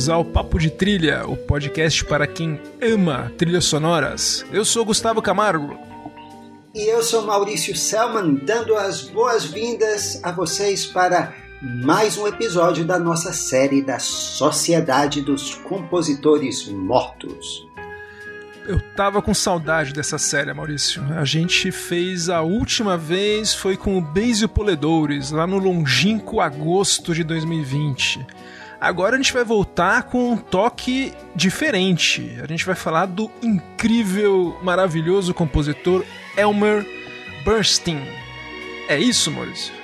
bem-vindos ao Papo de Trilha, o podcast para quem ama trilhas sonoras. Eu sou Gustavo Camargo. E eu sou Maurício Selman, dando as boas-vindas a vocês para mais um episódio da nossa série da Sociedade dos Compositores Mortos. Eu tava com saudade dessa série, Maurício. A gente fez a última vez foi com o Basil Poledores, lá no longínquo agosto de 2020. Agora a gente vai voltar com um toque diferente. A gente vai falar do incrível, maravilhoso compositor Elmer Bernstein. É isso, Maurício?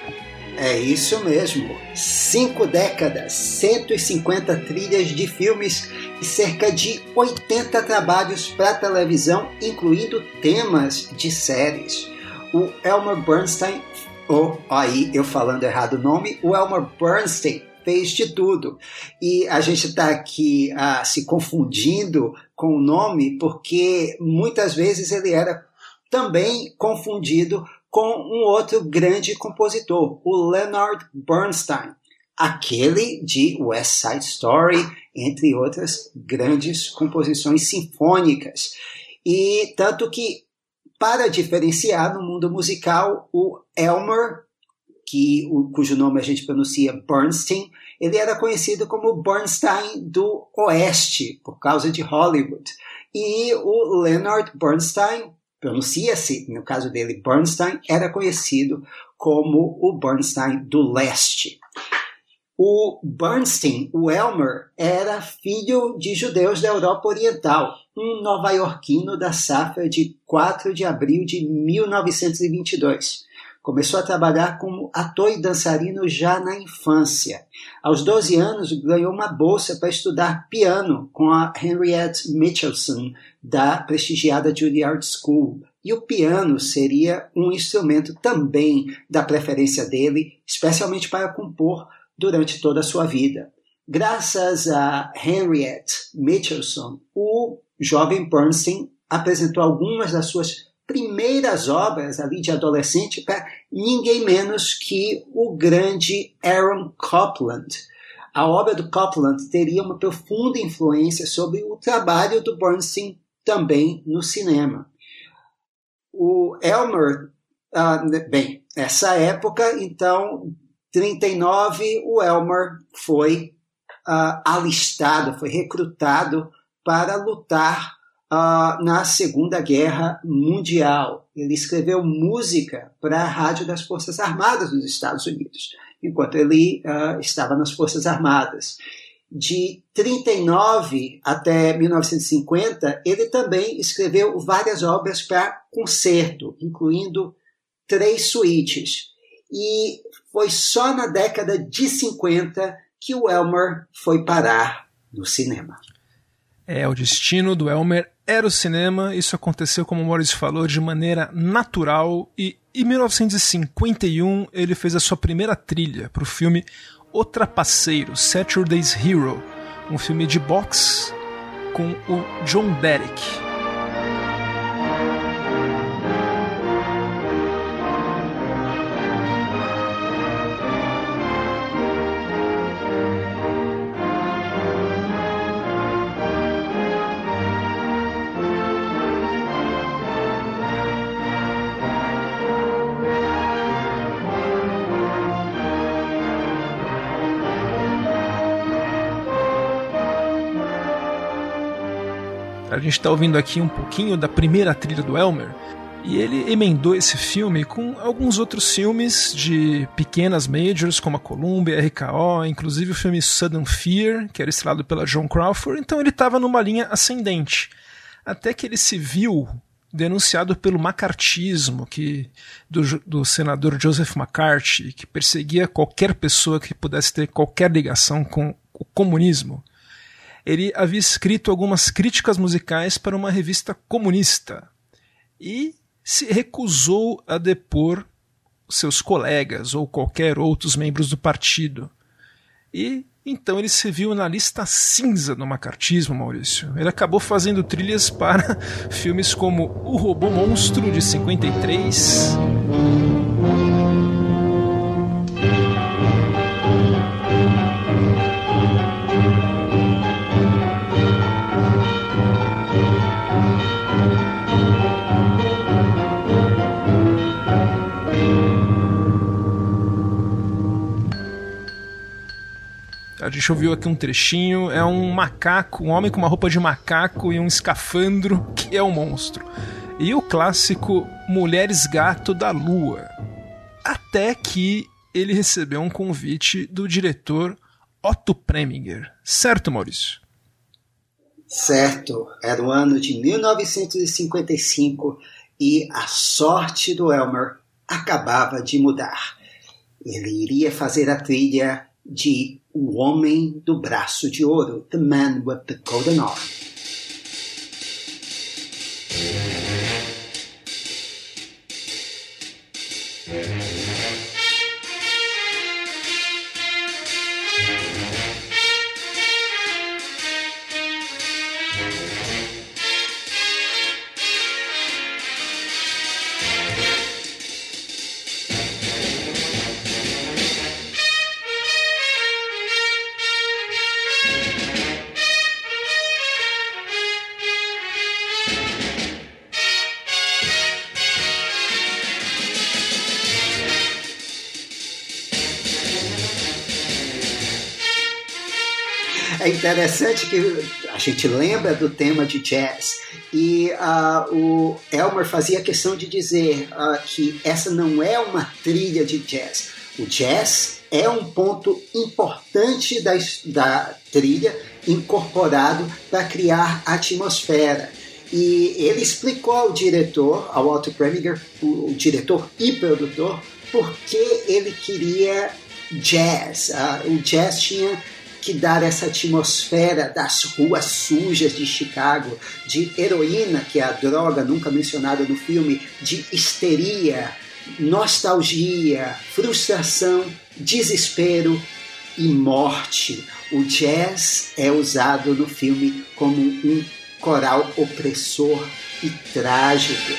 É isso mesmo. Cinco décadas, 150 trilhas de filmes e cerca de 80 trabalhos para televisão, incluindo temas de séries. O Elmer Bernstein, ou aí eu falando errado o nome, o Elmer Bernstein fez de tudo. E a gente está aqui ah, se confundindo com o nome porque muitas vezes ele era também confundido com um outro grande compositor, o Leonard Bernstein, aquele de West Side Story, entre outras grandes composições sinfônicas. E tanto que, para diferenciar no mundo musical, o Elmer que, o, cujo nome a gente pronuncia Bernstein, ele era conhecido como Bernstein do Oeste, por causa de Hollywood. E o Leonard Bernstein, pronuncia-se, no caso dele, Bernstein, era conhecido como o Bernstein do Leste. O Bernstein, o Elmer, era filho de judeus da Europa Oriental, um nova-iorquino da safra de 4 de abril de 1922. Começou a trabalhar como ator e dançarino já na infância. Aos 12 anos, ganhou uma bolsa para estudar piano com a Henriette Mitchelson, da prestigiada Juilliard School. E o piano seria um instrumento também da preferência dele, especialmente para compor durante toda a sua vida. Graças a Henriette Mitchelson, o jovem Bernstein apresentou algumas das suas primeiras obras ali de adolescente para ninguém menos que o grande Aaron Copland. A obra do Copland teria uma profunda influência sobre o trabalho do Bernstein também no cinema. O Elmer, uh, bem, nessa época, então, 39, o Elmer foi uh, alistado, foi recrutado para lutar uh, na Segunda Guerra Mundial. Ele escreveu música para a rádio das Forças Armadas dos Estados Unidos, enquanto ele uh, estava nas Forças Armadas. De 39 até 1950, ele também escreveu várias obras para concerto, incluindo três suítes. E foi só na década de 50 que o Elmer foi parar no cinema. É, o destino do Elmer era o cinema, isso aconteceu, como o Maurício falou, de maneira natural e em 1951 ele fez a sua primeira trilha para o filme O Trapaceiro, Saturday's Hero, um filme de boxe com o John Derek. A gente está ouvindo aqui um pouquinho da primeira trilha do Elmer. E ele emendou esse filme com alguns outros filmes de pequenas majors, como a Columbia, RKO, inclusive o filme Sudden Fear, que era estrelado pela John Crawford. Então ele estava numa linha ascendente. Até que ele se viu denunciado pelo macartismo que, do, do senador Joseph McCarthy, que perseguia qualquer pessoa que pudesse ter qualquer ligação com o comunismo ele havia escrito algumas críticas musicais para uma revista comunista e se recusou a depor seus colegas ou qualquer outros membros do partido. E então ele se viu na lista cinza do macartismo, Maurício. Ele acabou fazendo trilhas para filmes como O Robô Monstro de 53. A gente ouviu aqui um trechinho, é um macaco, um homem com uma roupa de macaco e um escafandro que é um monstro. E o clássico Mulheres Gato da Lua. Até que ele recebeu um convite do diretor Otto Preminger. Certo, Maurício? Certo, era o ano de 1955 e a sorte do Elmer acabava de mudar. Ele iria fazer a trilha de O Homem do Braço de Ouro, The Man with the Golden Arm. Interessante que a gente lembra do tema de jazz e uh, o Elmer fazia questão de dizer uh, que essa não é uma trilha de jazz. O jazz é um ponto importante da, da trilha incorporado para criar atmosfera. E ele explicou ao diretor, ao Otto Preminger, o, o diretor e produtor, por que ele queria jazz. Uh, o jazz tinha que dar essa atmosfera das ruas sujas de Chicago, de heroína, que é a droga nunca mencionada no filme, de histeria, nostalgia, frustração, desespero e morte. O jazz é usado no filme como um coral opressor e trágico.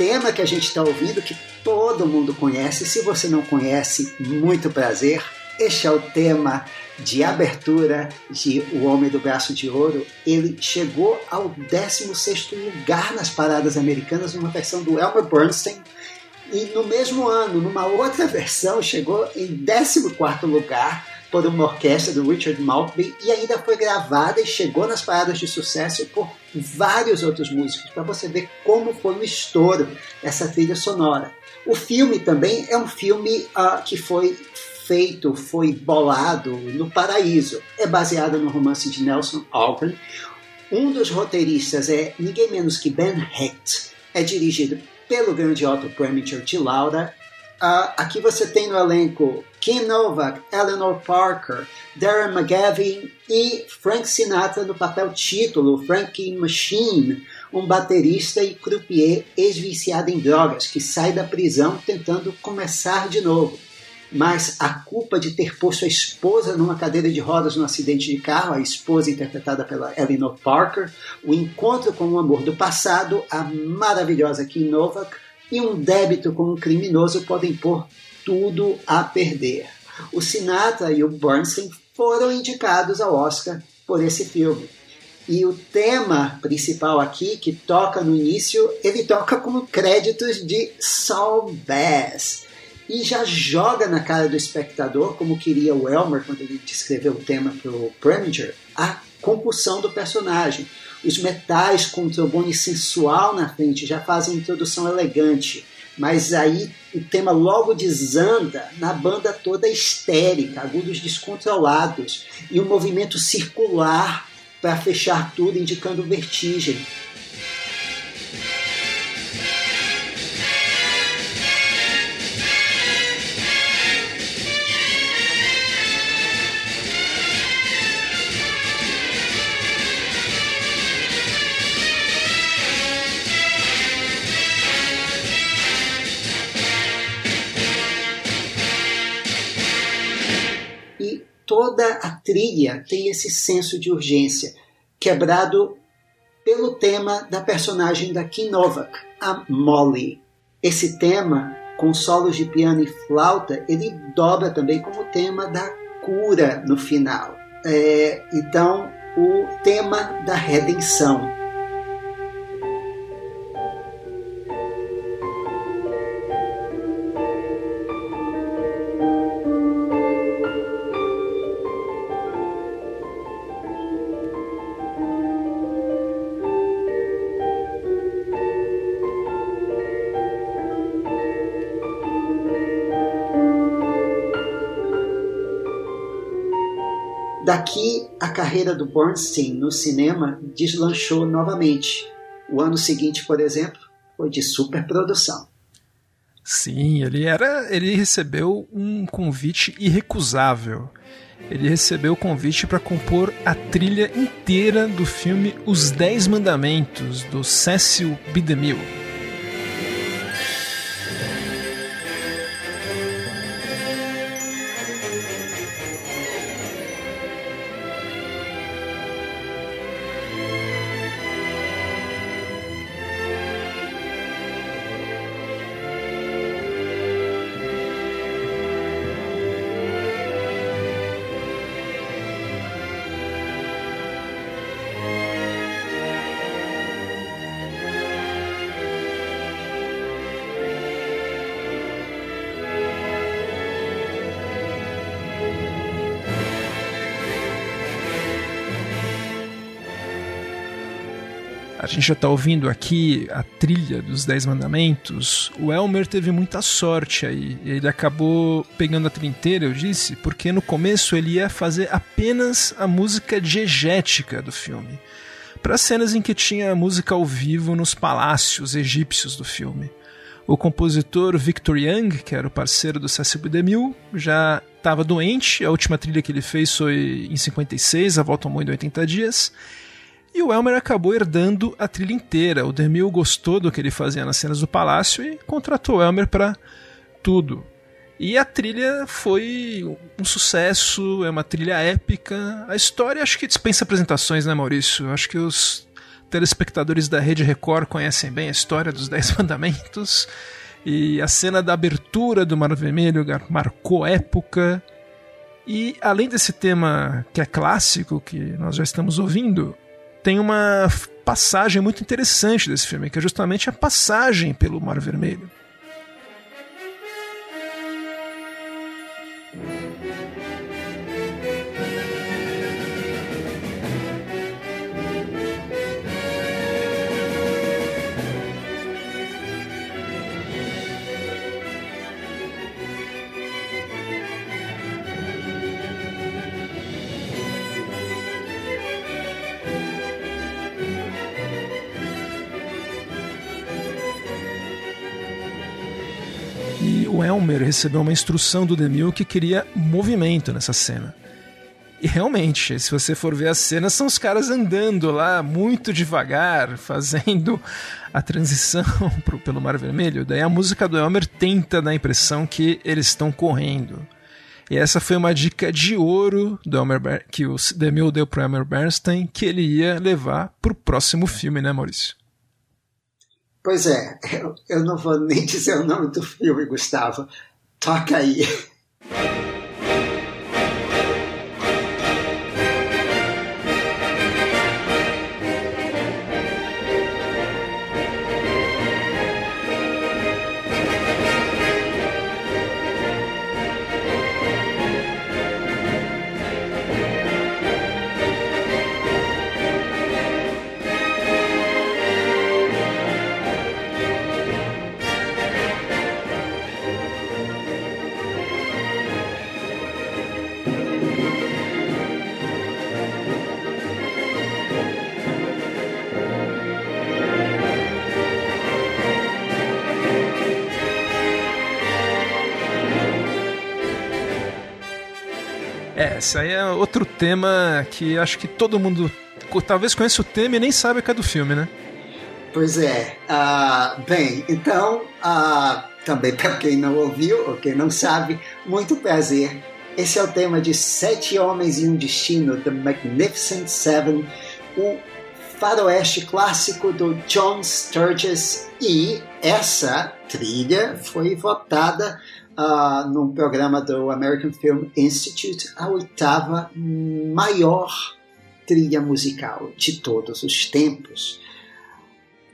Tema que a gente está ouvindo, que todo mundo conhece, se você não conhece, muito prazer. Este é o tema de abertura de O Homem do Braço de Ouro. Ele chegou ao 16º lugar nas paradas americanas numa versão do Elmer Bernstein. E no mesmo ano, numa outra versão, chegou em 14º lugar por uma orquestra do Richard Maltby e ainda foi gravada e chegou nas paradas de sucesso por vários outros músicos, para você ver como foi um estouro essa trilha sonora. O filme também é um filme uh, que foi feito, foi bolado no Paraíso. É baseado no romance de Nelson Algren. Um dos roteiristas é ninguém menos que Ben Hecht. É dirigido pelo grande Otto Preminger de Laura. Uh, aqui você tem no elenco Kim Novak, Eleanor Parker, Darren McGavin e Frank Sinatra no papel título, Frankie Machine, um baterista e croupier ex-viciado em drogas que sai da prisão tentando começar de novo. Mas a culpa de ter posto a esposa numa cadeira de rodas no acidente de carro, a esposa interpretada pela Eleanor Parker, o encontro com o amor do passado, a maravilhosa Kim Novak, e um débito com um criminoso podem pôr tudo a perder. O Sinatra e o Bernstein foram indicados ao Oscar por esse filme. E o tema principal aqui, que toca no início, ele toca como créditos de Saul Bass. E já joga na cara do espectador, como queria o Elmer quando ele descreveu o tema para o Preminger, a compulsão do personagem. Os metais com o trombone sensual na frente já fazem introdução elegante mas aí o tema logo desanda na banda toda histérica, agudos descontrolados e um movimento circular para fechar tudo, indicando vertigem. Toda a trilha tem esse senso de urgência, quebrado pelo tema da personagem da Kim Novak, a Molly. Esse tema, com solos de piano e flauta, ele dobra também como tema da cura no final. É, então, o tema da redenção. Carreira do Bernstein no cinema deslanchou novamente. O ano seguinte, por exemplo, foi de superprodução. Sim, ele era, ele recebeu um convite irrecusável. Ele recebeu o convite para compor a trilha inteira do filme Os Dez Mandamentos do Cecil B. DeMille. Gente já está ouvindo aqui a trilha dos Dez Mandamentos. O Elmer teve muita sorte aí. Ele acabou pegando a trilha inteira, eu disse, porque no começo ele ia fazer apenas a música diegética do filme. Para cenas em que tinha música ao vivo nos palácios egípcios do filme. O compositor Victor Young, que era o parceiro do Cecil B. DeMille, já estava doente. A última trilha que ele fez foi em 56, A Volta ao Mundo em 80 Dias. E o Elmer acabou herdando a trilha inteira. O Demil gostou do que ele fazia nas cenas do palácio e contratou o Elmer para tudo. E a trilha foi um sucesso, é uma trilha épica. A história acho que dispensa apresentações, né, Maurício? Acho que os telespectadores da Rede Record conhecem bem a história dos Dez Mandamentos. E a cena da abertura do Mar Vermelho marcou época. E além desse tema que é clássico, que nós já estamos ouvindo, tem uma passagem muito interessante desse filme, que é justamente a passagem pelo Mar Vermelho. Elmer recebeu uma instrução do Demil que queria movimento nessa cena. E realmente, se você for ver as cenas, são os caras andando lá muito devagar, fazendo a transição pro, pelo Mar Vermelho. Daí a música do Elmer tenta dar a impressão que eles estão correndo. E essa foi uma dica de ouro do Elmer que o Demil deu pro Elmer Bernstein, que ele ia levar pro próximo filme, né, Maurício? Pois é, eu, eu não vou nem dizer o nome do filme, Gustavo. Toca aí. Esse aí é outro tema que acho que todo mundo talvez conheça o tema e nem sabe que é do filme, né? Pois é. Uh, bem, então, uh, também para quem não ouviu ou quem não sabe, muito prazer. Esse é o tema de Sete Homens e um Destino, The Magnificent Seven, o faroeste clássico do John Sturges. E essa trilha foi votada uh, no programa do American Film Institute a oitava maior trilha musical de todos os tempos.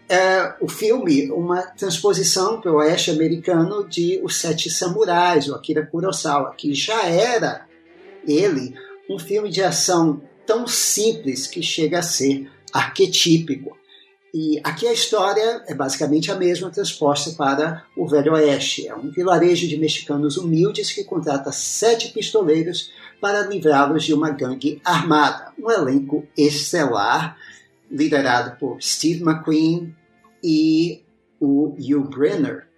É, o filme, uma transposição para o oeste americano de Os Sete Samurais, o Akira Kurosawa, que já era ele um filme de ação tão simples que chega a ser arquetípico. E aqui a história é basicamente a mesma transposta para o Velho Oeste. É um vilarejo de mexicanos humildes que contrata sete pistoleiros para livrá-los de uma gangue armada. Um elenco estelar, liderado por Steve McQueen e o Hugh Brenner.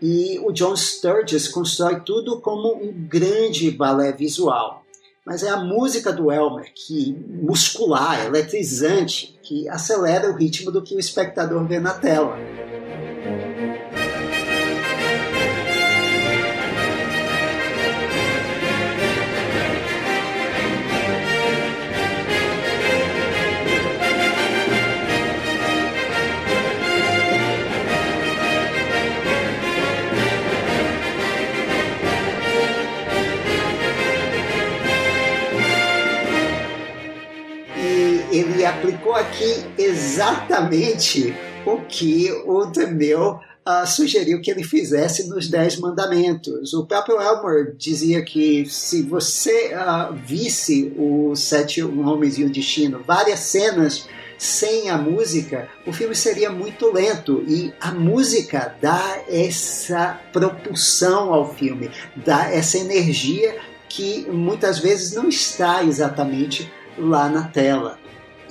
E o John Sturges constrói tudo como um grande balé visual mas é a música do Elmer que muscular, eletrizante, que acelera o ritmo do que o espectador vê na tela. Ele aplicou aqui exatamente o que o Demeu uh, sugeriu que ele fizesse nos Dez Mandamentos. O próprio Elmer dizia que se você uh, visse os Sete Homens e o Destino, várias cenas sem a música, o filme seria muito lento e a música dá essa propulsão ao filme, dá essa energia que muitas vezes não está exatamente lá na tela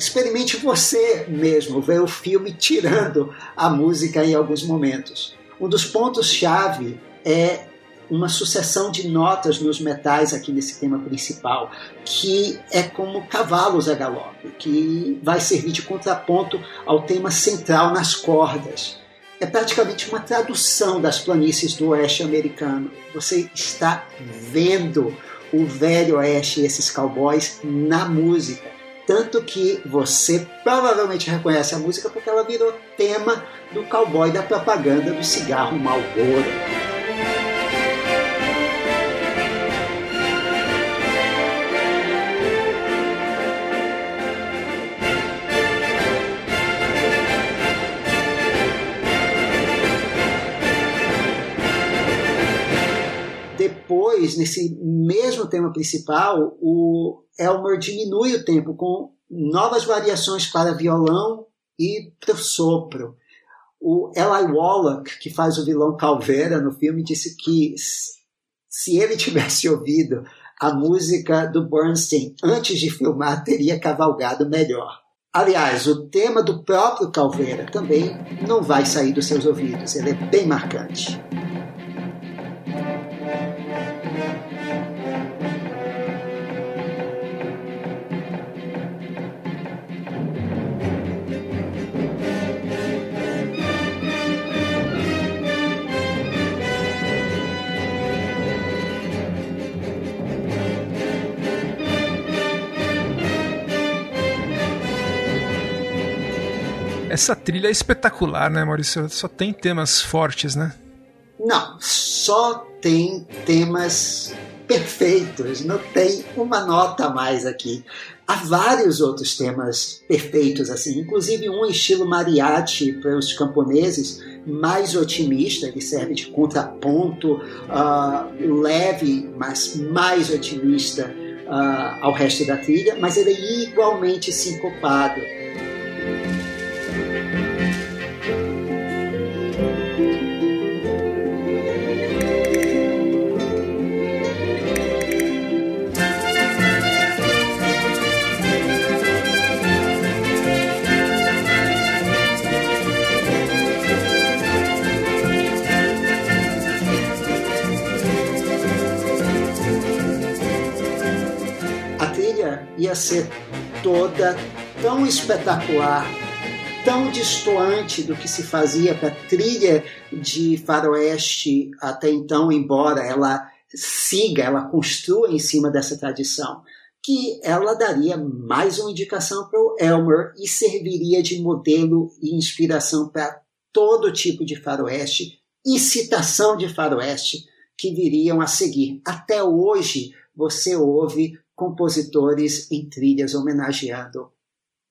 experimente você mesmo ver o filme tirando a música em alguns momentos. Um dos pontos-chave é uma sucessão de notas nos metais aqui nesse tema principal, que é como cavalos a galope, que vai servir de contraponto ao tema central nas cordas. É praticamente uma tradução das planícies do oeste americano. Você está vendo o velho oeste e esses cowboys na música. Tanto que você provavelmente reconhece a música porque ela virou tema do cowboy da propaganda do cigarro Marlboro. Depois, nesse mesmo tema principal, o Elmer diminui o tempo com novas variações para violão e para sopro. O Eli Wallach, que faz o vilão Calveira no filme, disse que se ele tivesse ouvido a música do Bernstein antes de filmar, teria cavalgado melhor. Aliás, o tema do próprio Calveira também não vai sair dos seus ouvidos, ele é bem marcante. Essa trilha é espetacular, né, Maurício? Só tem temas fortes, né? Não, só tem temas perfeitos, não tem uma nota a mais aqui. Há vários outros temas perfeitos, assim, inclusive um estilo mariachi para os camponeses, mais otimista, ele serve de contraponto, uh, leve, mas mais otimista uh, ao resto da trilha, mas ele é igualmente sincopado. Ia ser toda tão espetacular, tão distoante do que se fazia para a trilha de faroeste até então, embora ela siga, ela construa em cima dessa tradição, que ela daria mais uma indicação para o Elmer e serviria de modelo e inspiração para todo tipo de faroeste e citação de faroeste que viriam a seguir. Até hoje você ouve compositores em trilhas homenageando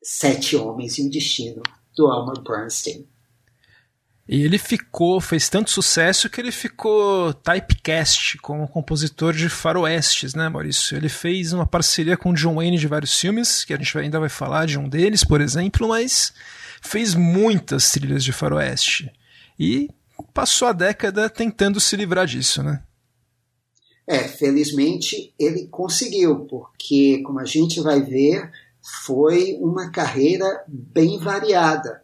Sete Homens e o Destino do Elmer Bernstein. E ele ficou, fez tanto sucesso que ele ficou typecast como compositor de faroestes, né, Maurício? Ele fez uma parceria com John Wayne de vários filmes, que a gente ainda vai falar de um deles, por exemplo, mas fez muitas trilhas de faroeste. E passou a década tentando se livrar disso, né? É, felizmente ele conseguiu, porque, como a gente vai ver, foi uma carreira bem variada.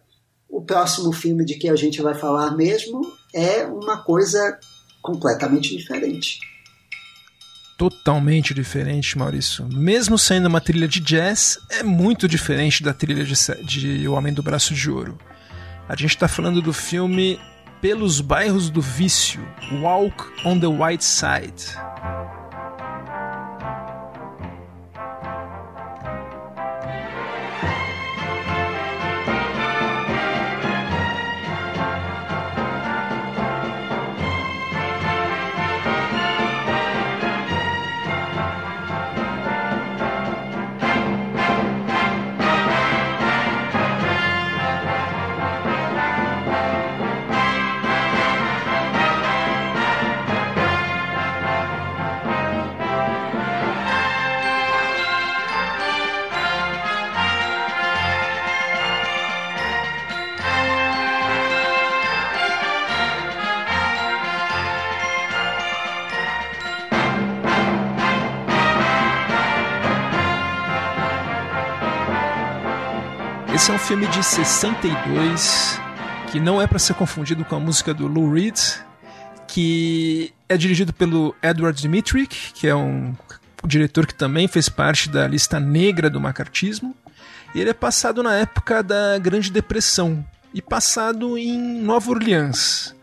O próximo filme de que a gente vai falar mesmo é uma coisa completamente diferente. Totalmente diferente, Maurício. Mesmo sendo uma trilha de jazz, é muito diferente da trilha de, de O Homem do Braço de Ouro. A gente está falando do filme Pelos Bairros do Vício Walk on the White Side. Esse é um filme de 62 que não é para ser confundido com a música do Lou Reed, que é dirigido pelo Edward Dmytryk, que é um diretor que também fez parte da lista negra do macartismo. Ele é passado na época da Grande Depressão e passado em Nova Orleans.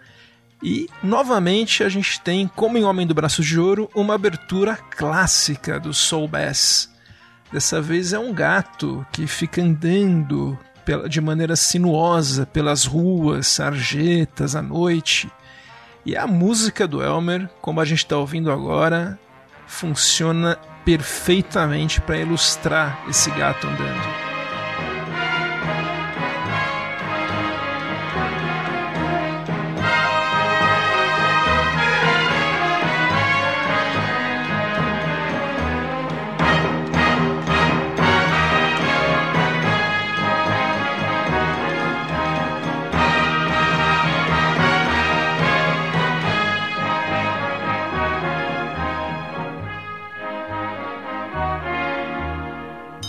E novamente a gente tem, como em Homem do Braço de Ouro, uma abertura clássica do Soul Bass Dessa vez é um gato que fica andando de maneira sinuosa pelas ruas, sarjetas à noite. E a música do Elmer, como a gente está ouvindo agora, funciona perfeitamente para ilustrar esse gato andando.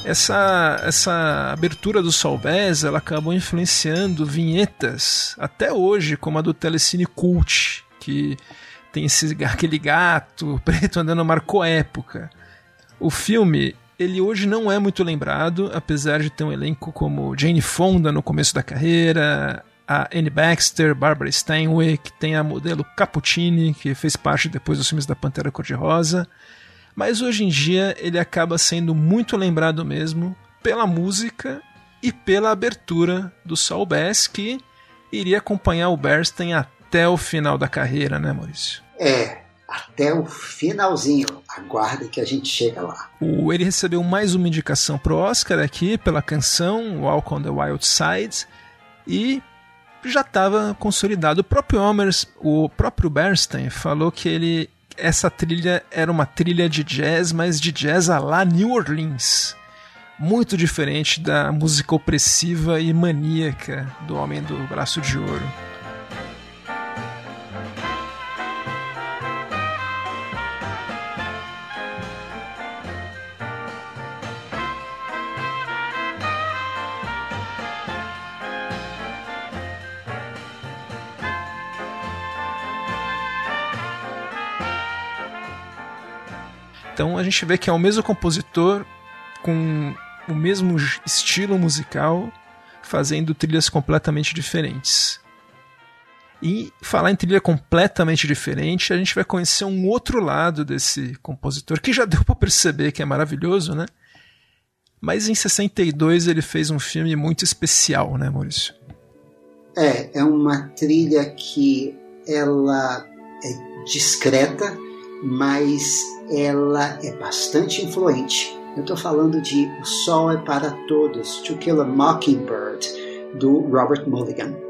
Essa, essa abertura do Solbés ela acabou influenciando vinhetas até hoje, como a do Telecine Cult, que tem esse, aquele gato preto andando, marcou época. O filme, ele hoje não é muito lembrado, apesar de ter um elenco como Jane Fonda no começo da carreira, a Anne Baxter, Barbara Steinway, tem a modelo Cappuccini, que fez parte depois dos filmes da Pantera Cor-de-Rosa. Mas hoje em dia ele acaba sendo muito lembrado mesmo pela música e pela abertura do Saul Bass, que iria acompanhar o Bernstein até o final da carreira, né, Maurício? É, até o finalzinho. Aguarde que a gente chega lá. O, ele recebeu mais uma indicação pro Oscar aqui pela canção Walk on the Wild Side e já estava consolidado. O próprio Homers, o próprio Bernstein falou que ele essa trilha era uma trilha de jazz, mas de jazz a lá New Orleans. Muito diferente da música opressiva e maníaca do Homem do Braço de Ouro. Então a gente vê que é o mesmo compositor com o mesmo estilo musical fazendo trilhas completamente diferentes. E falar em trilha completamente diferente, a gente vai conhecer um outro lado desse compositor, que já deu para perceber que é maravilhoso, né? Mas em 62 ele fez um filme muito especial, né, Maurício? É, é uma trilha que ela é discreta, mas ela é bastante influente. Eu estou falando de O Sol é para Todos, To Kill a Mockingbird, do Robert Mulligan.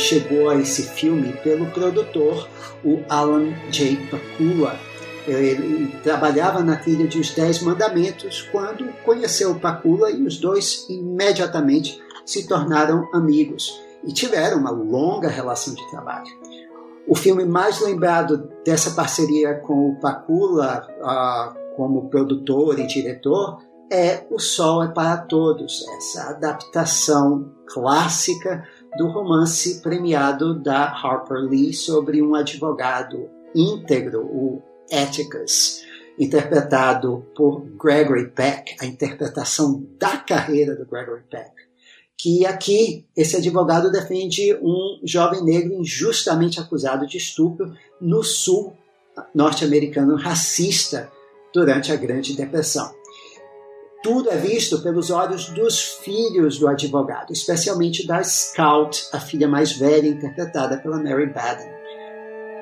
Chegou a esse filme pelo produtor, o Alan J. Pakula. Ele trabalhava na trilha de Os Dez Mandamentos quando conheceu Pakula e os dois imediatamente se tornaram amigos e tiveram uma longa relação de trabalho. O filme mais lembrado dessa parceria com o Pakula uh, como produtor e diretor é O Sol é para Todos, essa adaptação clássica do romance premiado da Harper Lee sobre um advogado íntegro, o Atticus, interpretado por Gregory Peck, a interpretação da carreira do Gregory Peck. Que aqui esse advogado defende um jovem negro injustamente acusado de estupro no sul norte-americano racista durante a Grande Depressão. Tudo é visto pelos olhos dos filhos do advogado, especialmente da Scout, a filha mais velha, interpretada pela Mary Baden.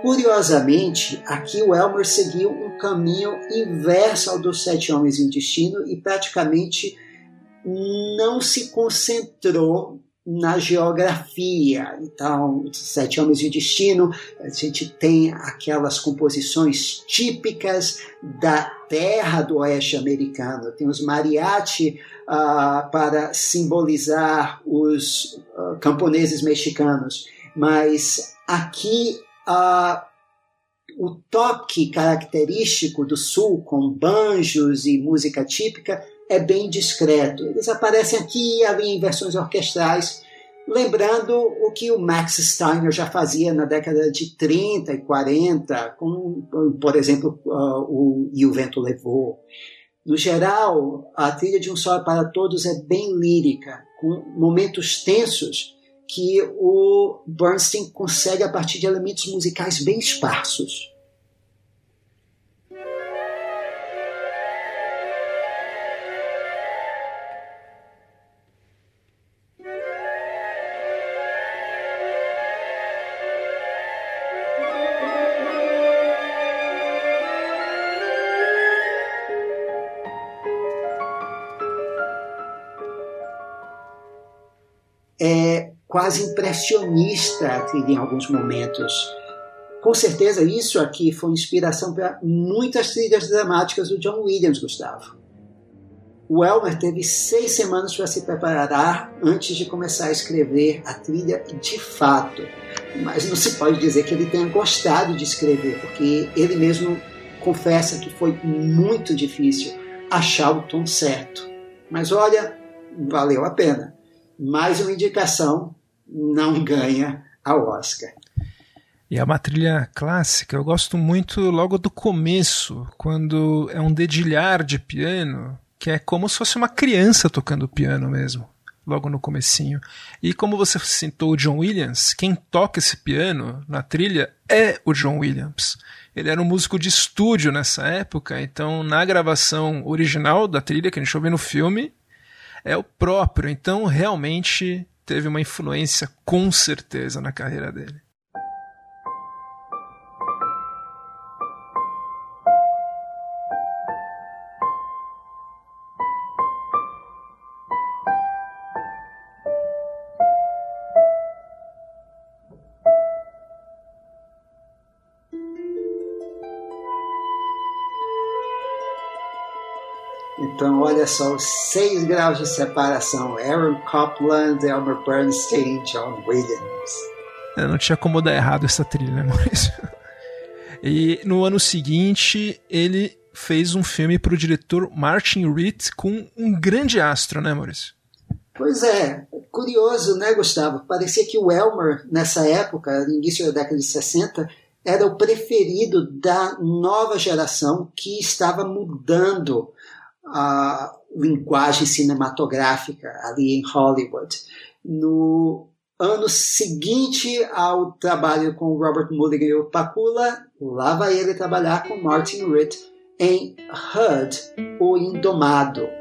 Curiosamente, aqui o Elmer seguiu um caminho inverso ao dos Sete Homens em Destino e praticamente não se concentrou na geografia. Então, Sete Homens de Destino, a gente tem aquelas composições típicas da terra do oeste americano. Tem os mariachi uh, para simbolizar os uh, camponeses mexicanos. Mas aqui uh, o toque característico do sul, com banjos e música típica, é bem discreto. Eles aparecem aqui e ali em versões orquestrais, lembrando o que o Max Steiner já fazia na década de 30 e 40, com, por exemplo, uh, o E o Vento Levou. No geral, a trilha de Um Sol para Todos é bem lírica, com momentos tensos que o Bernstein consegue a partir de elementos musicais bem esparsos. Quase impressionista em alguns momentos. Com certeza isso aqui foi inspiração para muitas trilhas dramáticas do John Williams, Gustavo. O Elmer teve seis semanas para se preparar antes de começar a escrever a trilha de fato. Mas não se pode dizer que ele tenha gostado de escrever, porque ele mesmo confessa que foi muito difícil achar o tom certo. Mas olha, valeu a pena. Mais uma indicação não ganha a Oscar. E é uma trilha clássica, eu gosto muito logo do começo, quando é um dedilhar de piano, que é como se fosse uma criança tocando piano mesmo, logo no comecinho. E como você citou o John Williams, quem toca esse piano na trilha é o John Williams. Ele era um músico de estúdio nessa época, então na gravação original da trilha que a gente ouve no filme, é o próprio. Então realmente teve uma influência com certeza na carreira dele. Então, olha só, os seis graus de separação: Aaron Copland, Elmer Bernstein, John Williams. Eu não tinha como dar errado essa trilha, né, Maurício? E no ano seguinte, ele fez um filme para o diretor Martin Ritt com um grande astro, né, Maurício? Pois é, curioso, né, Gustavo? Parecia que o Elmer, nessa época, no início da década de 60, era o preferido da nova geração que estava mudando a linguagem cinematográfica ali em Hollywood. No ano seguinte ao trabalho com Robert Mulligan e o Pakula, lá vai ele trabalhar com Martin Ritt em Hud, o Indomado.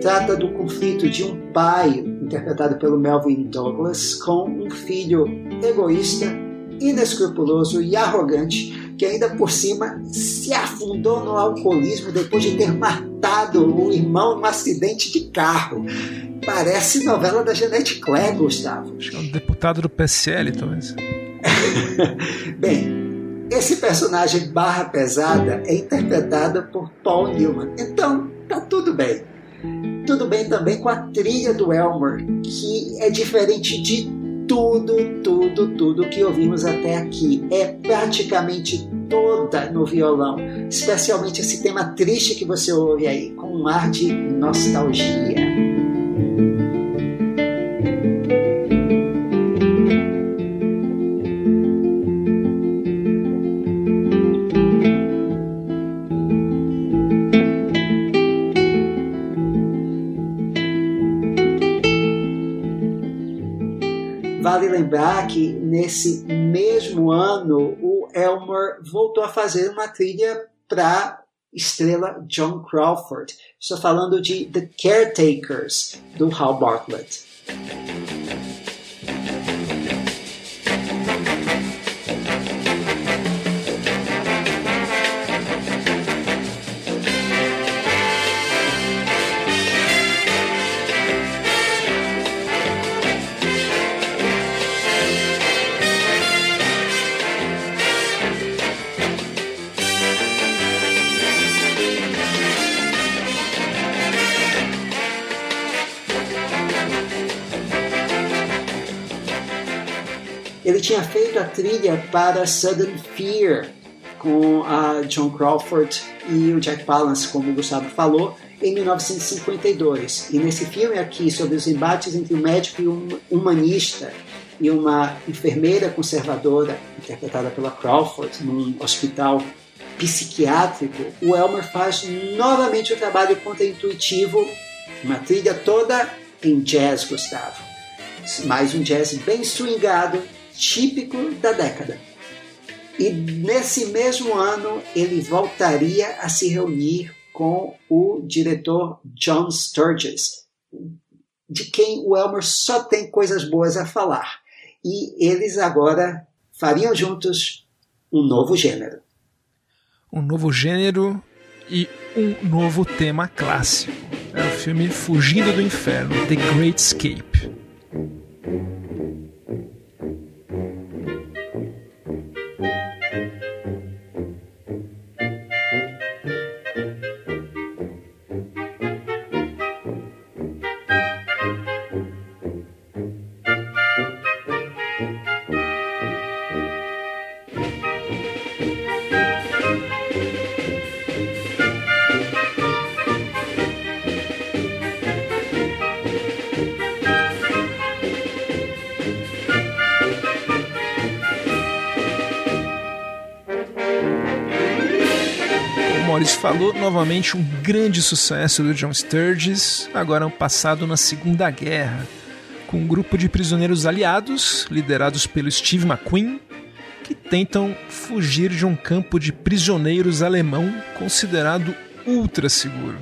Trata do conflito de um pai, interpretado pelo Melvin Douglas, com um filho egoísta, inescrupuloso e arrogante, que ainda por cima se afundou no alcoolismo depois de ter matado o irmão num acidente de carro. Parece novela da Jeanette Claire, Gustavo. É um deputado do PSL, talvez. Bem, esse personagem barra pesada é interpretado por Paul Newman. Então, tá tudo bem. Tudo bem também com a trilha do Elmer, que é diferente de tudo, tudo, tudo que ouvimos até aqui. É praticamente toda no violão, especialmente esse tema triste que você ouve aí, com um ar de nostalgia. Nesse mesmo ano o Elmer voltou a fazer uma trilha para estrela John Crawford. Estou falando de The Caretakers do Hal Bartlett. Ele tinha feito a trilha para Sudden Fear com a John Crawford e o Jack Palance, como o Gustavo falou, em 1952. E nesse filme aqui, sobre os embates entre um médico e um humanista e uma enfermeira conservadora, interpretada pela Crawford, num hospital psiquiátrico, o Elmer faz novamente o trabalho contra-intuitivo, uma trilha toda em jazz, Gustavo. Mais um jazz bem swingado, típico da década. E nesse mesmo ano ele voltaria a se reunir com o diretor John Sturges, de quem o Elmer só tem coisas boas a falar. E eles agora fariam juntos um novo gênero. Um novo gênero e um novo tema clássico. É o filme Fugindo do Inferno, The Great Escape. Falou, novamente um grande sucesso do John Sturges, agora passado na Segunda Guerra, com um grupo de prisioneiros aliados, liderados pelo Steve McQueen, que tentam fugir de um campo de prisioneiros alemão considerado ultra seguro.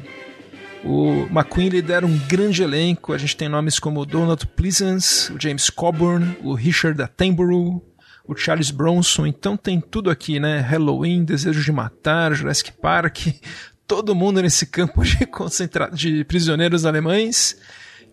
O McQueen lidera um grande elenco, a gente tem nomes como Donald Pleasance, o James Coburn, o Richard Attenborough, o Charles Bronson, então tem tudo aqui, né? Halloween, Desejo de Matar, Jurassic Park, todo mundo nesse campo de, concentra de prisioneiros alemães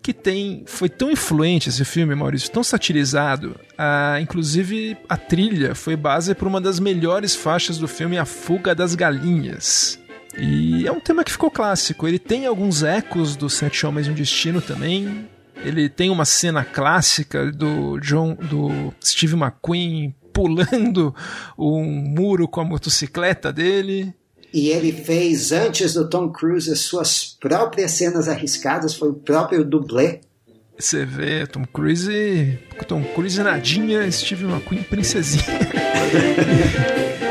que tem foi tão influente esse filme, Maurício, tão satirizado. A, inclusive a trilha foi base para uma das melhores faixas do filme, A Fuga das Galinhas. E é um tema que ficou clássico. Ele tem alguns ecos do Sete Homens e um Destino também. Ele tem uma cena clássica do John, do Steve McQueen pulando um muro com a motocicleta dele. E ele fez antes do Tom Cruise as suas próprias cenas arriscadas, foi o próprio dublê. Você vê Tom Cruise, Tom Cruise nadinha, Steve McQueen princesinha.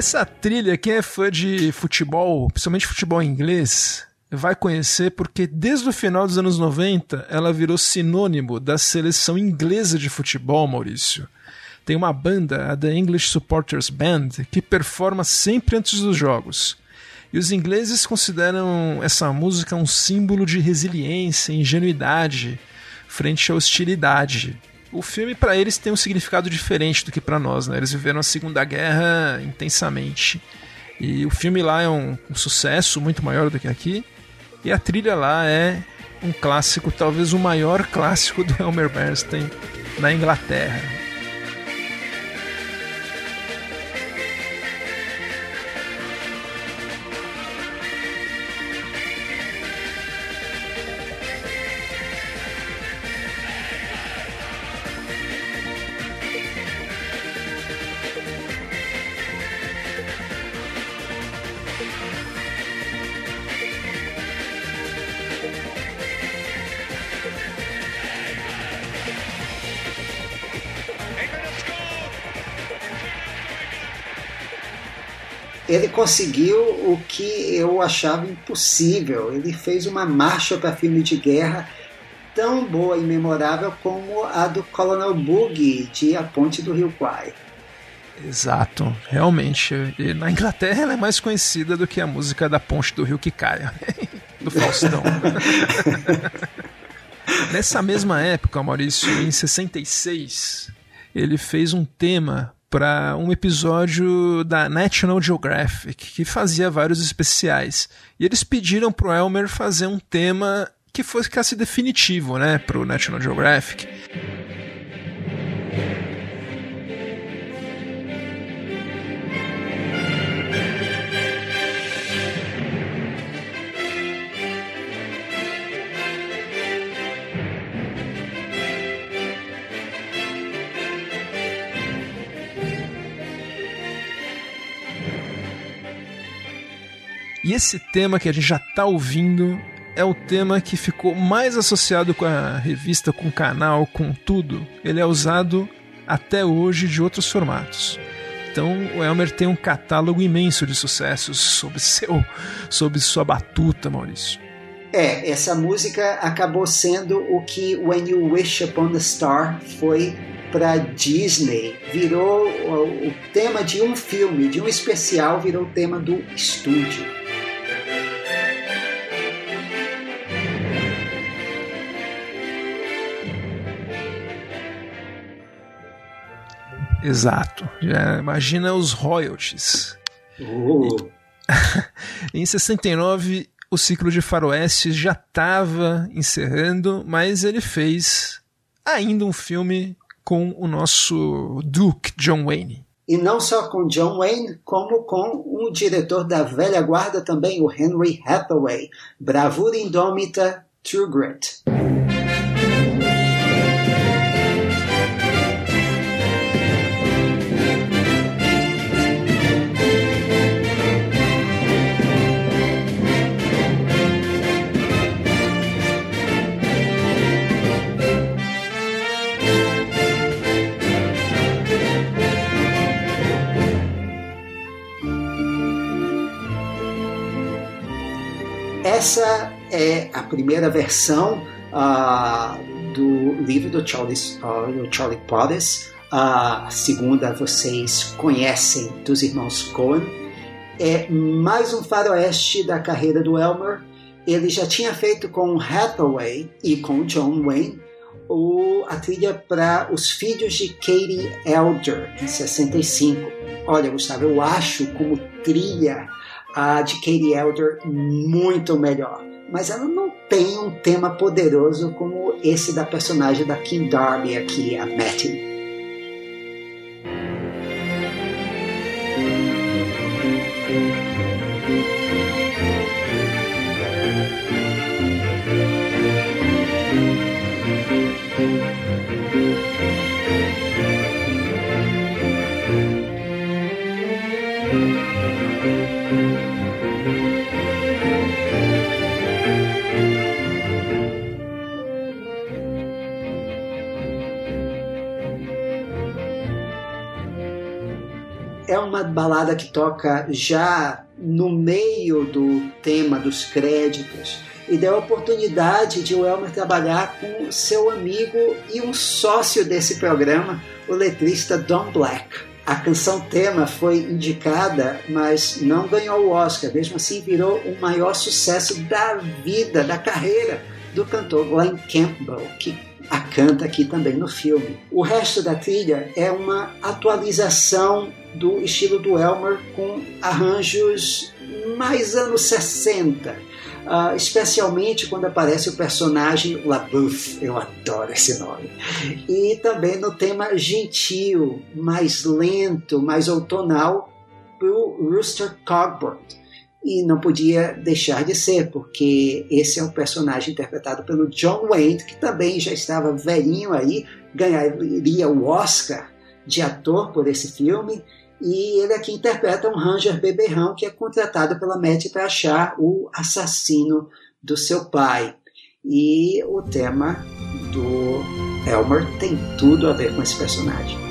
essa trilha, quem é fã de futebol, principalmente futebol inglês, vai conhecer porque desde o final dos anos 90 ela virou sinônimo da seleção inglesa de futebol, Maurício. Tem uma banda, a The English Supporters Band, que performa sempre antes dos jogos. E os ingleses consideram essa música um símbolo de resiliência, ingenuidade frente à hostilidade o filme para eles tem um significado diferente do que para nós, né? Eles viveram a Segunda Guerra intensamente. E o filme lá é um, um, sucesso muito maior do que aqui. E a trilha lá é um clássico, talvez o maior clássico do Elmer Bernstein na Inglaterra. Conseguiu o que eu achava impossível. Ele fez uma marcha para filme de guerra tão boa e memorável como a do Colonel Boogie de A Ponte do Rio Kwai. Exato, realmente. E na Inglaterra ela é mais conhecida do que a música da Ponte do Rio que caia, do Faustão. Nessa mesma época, Maurício, em 66, ele fez um tema para um episódio da National Geographic que fazia vários especiais. E eles pediram pro Elmer fazer um tema que fosse definitivo, né, pro National Geographic. E esse tema que a gente já está ouvindo é o tema que ficou mais associado com a revista, com o canal, com tudo. Ele é usado até hoje de outros formatos. Então o Elmer tem um catálogo imenso de sucessos sob, seu, sob sua batuta, Maurício. É, essa música acabou sendo o que When You Wish Upon a Star foi para Disney. Virou o tema de um filme, de um especial, virou o tema do estúdio. Exato. Já imagina os royalties. Uh. em 69, o ciclo de Faroeste já estava encerrando, mas ele fez ainda um filme com o nosso Duke John Wayne. E não só com John Wayne, como com um diretor da velha guarda também, o Henry Hathaway. Bravura indômita, True Grit. Essa é a primeira versão uh, do livro do Charlie, uh, do Charlie Potts. A segunda vocês conhecem dos irmãos Coen. É mais um faroeste da carreira do Elmer. Ele já tinha feito com Hathaway e com John Wayne o, a trilha para Os Filhos de Katie Elder, em 65. Olha, Gustavo, eu acho como trilha a de Katie Elder muito melhor. Mas ela não tem um tema poderoso como esse da personagem da Kim Darby aqui, a Mattie. Uma balada que toca já no meio do tema dos créditos e deu a oportunidade de o Elmer trabalhar com seu amigo e um sócio desse programa, o letrista Don Black. A canção tema foi indicada, mas não ganhou o Oscar. Mesmo assim, virou o maior sucesso da vida, da carreira do cantor Glenn Campbell, que a canta aqui também no filme. O resto da trilha é uma atualização do estilo do Elmer com arranjos mais anos 60. Uh, ah, especialmente quando aparece o personagem LaBeouf, eu adoro esse nome, e também no tema gentil, mais lento, mais outonal, do Rooster Cogburn. E não podia deixar de ser, porque esse é um personagem interpretado pelo John Wayne, que também já estava velhinho aí, ganharia o Oscar de ator por esse filme, e ele aqui interpreta um Ranger beberrão que é contratado pela Matt para achar o assassino do seu pai. E o tema do Elmer tem tudo a ver com esse personagem.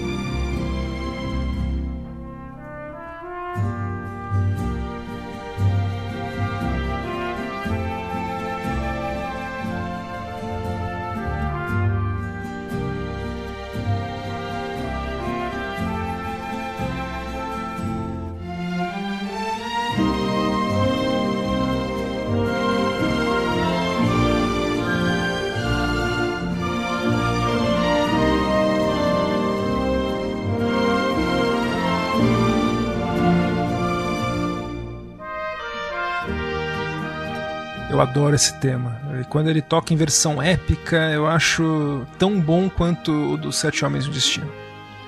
Adoro esse tema. E quando ele toca em versão épica, eu acho tão bom quanto o dos Sete Homens do Destino.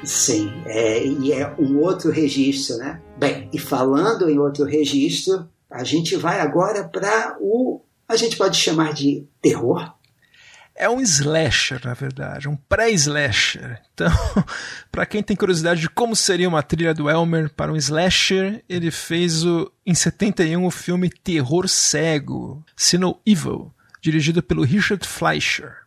Sim, é, e é um outro registro, né? Bem, e falando em outro registro, a gente vai agora para o. A gente pode chamar de terror? É um slasher, na verdade, um pré-slasher. Então, para quem tem curiosidade de como seria uma trilha do Elmer para um slasher, ele fez o, em 71 o filme Terror Cego, Sino Evil, dirigido pelo Richard Fleischer.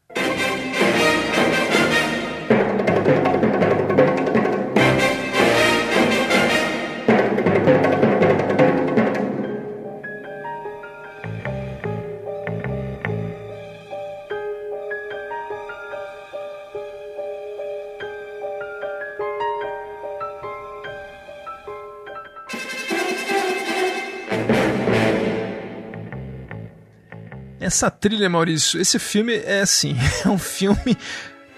Essa trilha, Maurício, esse filme é assim, é um filme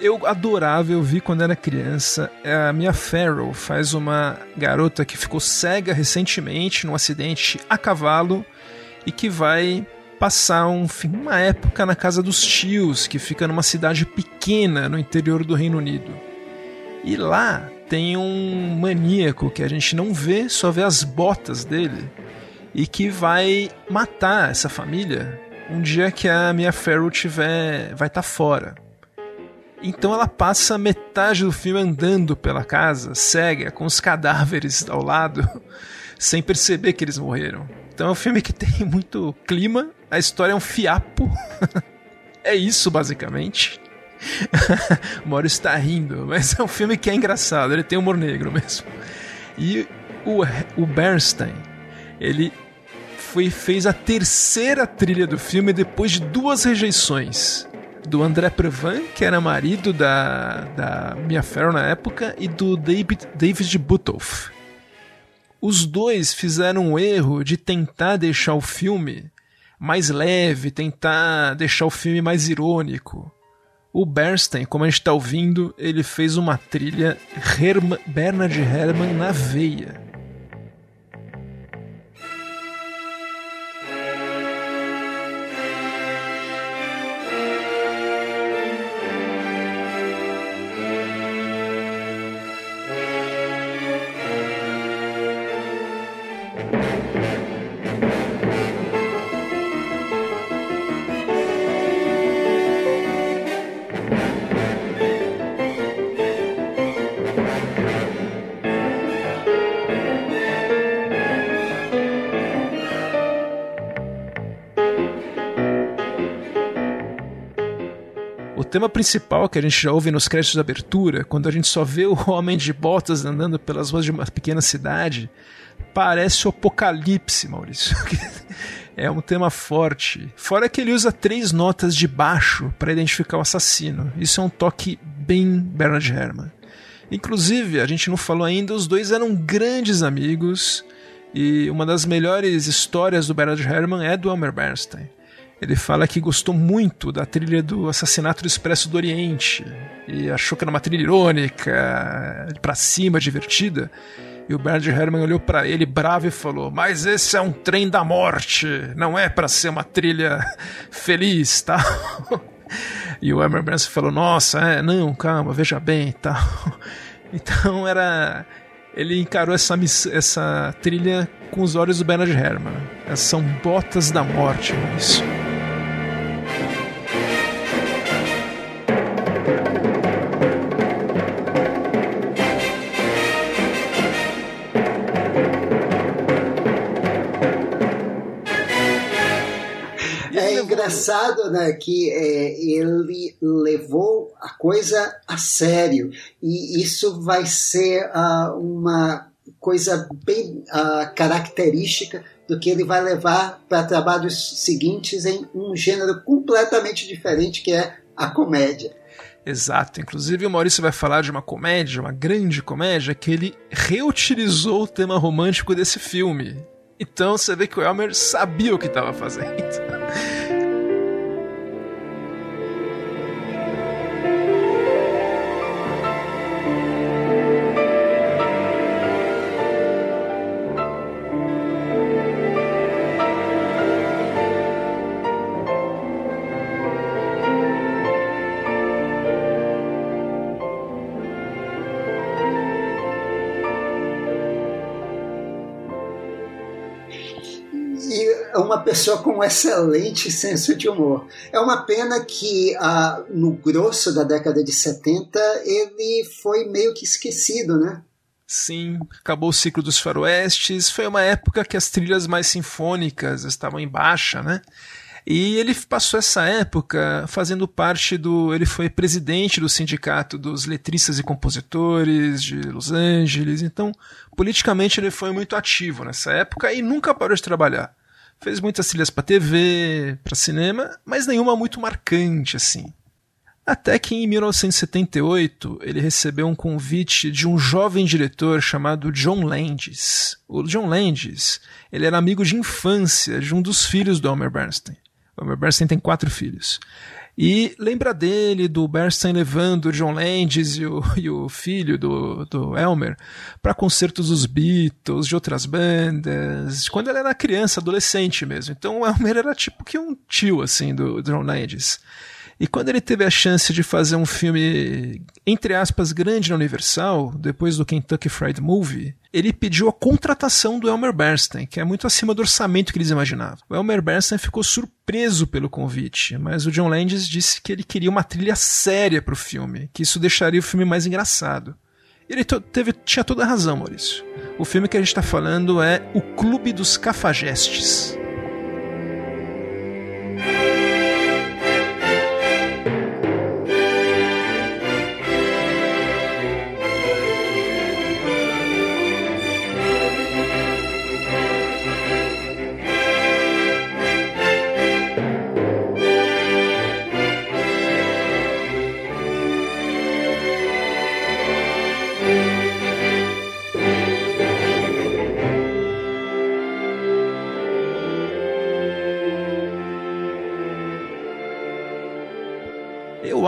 eu adorava, eu vi quando era criança. A Mia Farrow faz uma garota que ficou cega recentemente num acidente a cavalo e que vai passar um, uma época na casa dos tios, que fica numa cidade pequena no interior do Reino Unido. E lá tem um maníaco que a gente não vê, só vê as botas dele, e que vai matar essa família um dia que a Mia Farrow tiver vai estar tá fora. Então ela passa metade do filme andando pela casa, cega, com os cadáveres ao lado, sem perceber que eles morreram. Então é um filme que tem muito clima, a história é um fiapo. é isso, basicamente. o Mauro está rindo, mas é um filme que é engraçado, ele tem humor negro mesmo. E o, o Bernstein, ele foi fez a terceira trilha do filme depois de duas rejeições. Do André Previn, que era marido da, da Mia Farrow na época, e do David, David Butoff. Os dois fizeram o erro de tentar deixar o filme mais leve, tentar deixar o filme mais irônico. O Bernstein, como a gente está ouvindo, ele fez uma trilha Bernard Herrmann na veia. Tema principal que a gente já ouve nos créditos de abertura, quando a gente só vê o homem de botas andando pelas ruas de uma pequena cidade, parece o apocalipse, Maurício. é um tema forte. Fora que ele usa três notas de baixo para identificar o assassino. Isso é um toque bem Bernard Herrmann. Inclusive, a gente não falou ainda, os dois eram grandes amigos. E uma das melhores histórias do Bernard Herrmann é do Elmer Bernstein. Ele fala que gostou muito da trilha do Assassinato do Expresso do Oriente e achou que era uma trilha irônica, pra cima, divertida. E o Bernard Herrmann olhou para ele bravo e falou: Mas esse é um trem da morte, não é para ser uma trilha feliz, tá? e o Elmer Branson falou: Nossa, é, não, calma, veja bem, tal. Então era ele encarou essa, essa trilha com os olhos do Bernard Herrmann. São botas da morte, isso. Engraçado né, que é, ele levou a coisa a sério e isso vai ser uh, uma coisa bem uh, característica do que ele vai levar para trabalhos seguintes em um gênero completamente diferente que é a comédia. Exato. Inclusive o Maurício vai falar de uma comédia, uma grande comédia, que ele reutilizou o tema romântico desse filme. Então você vê que o Elmer sabia o que estava fazendo. Pessoa com um excelente senso de humor. É uma pena que ah, no grosso da década de 70 ele foi meio que esquecido, né? Sim, acabou o ciclo dos faroestes. Foi uma época que as trilhas mais sinfônicas estavam em baixa, né? E ele passou essa época fazendo parte do. Ele foi presidente do Sindicato dos Letristas e Compositores de Los Angeles. Então, politicamente, ele foi muito ativo nessa época e nunca parou de trabalhar. Fez muitas trilhas para TV, para cinema, mas nenhuma muito marcante assim. Até que em 1978 ele recebeu um convite de um jovem diretor chamado John Landis. O John Landis ele era amigo de infância de um dos filhos do Elmer Bernstein. O Elmer Bernstein tem quatro filhos. E lembra dele, do Bernstein levando o John Landis e o, e o filho do, do Elmer para concertos dos Beatles, de outras bandas, quando ele era criança, adolescente mesmo. Então o Elmer era tipo que um tio, assim, do, do John Landis. E quando ele teve a chance de fazer um filme, entre aspas, grande na Universal, depois do Kentucky Fried Movie, ele pediu a contratação do Elmer Bernstein, que é muito acima do orçamento que eles imaginavam. O Elmer Bernstein ficou surpreso pelo convite, mas o John Landis disse que ele queria uma trilha séria para o filme, que isso deixaria o filme mais engraçado. Ele teve, tinha toda a razão, Maurício. O filme que a gente está falando é O Clube dos Cafajestes.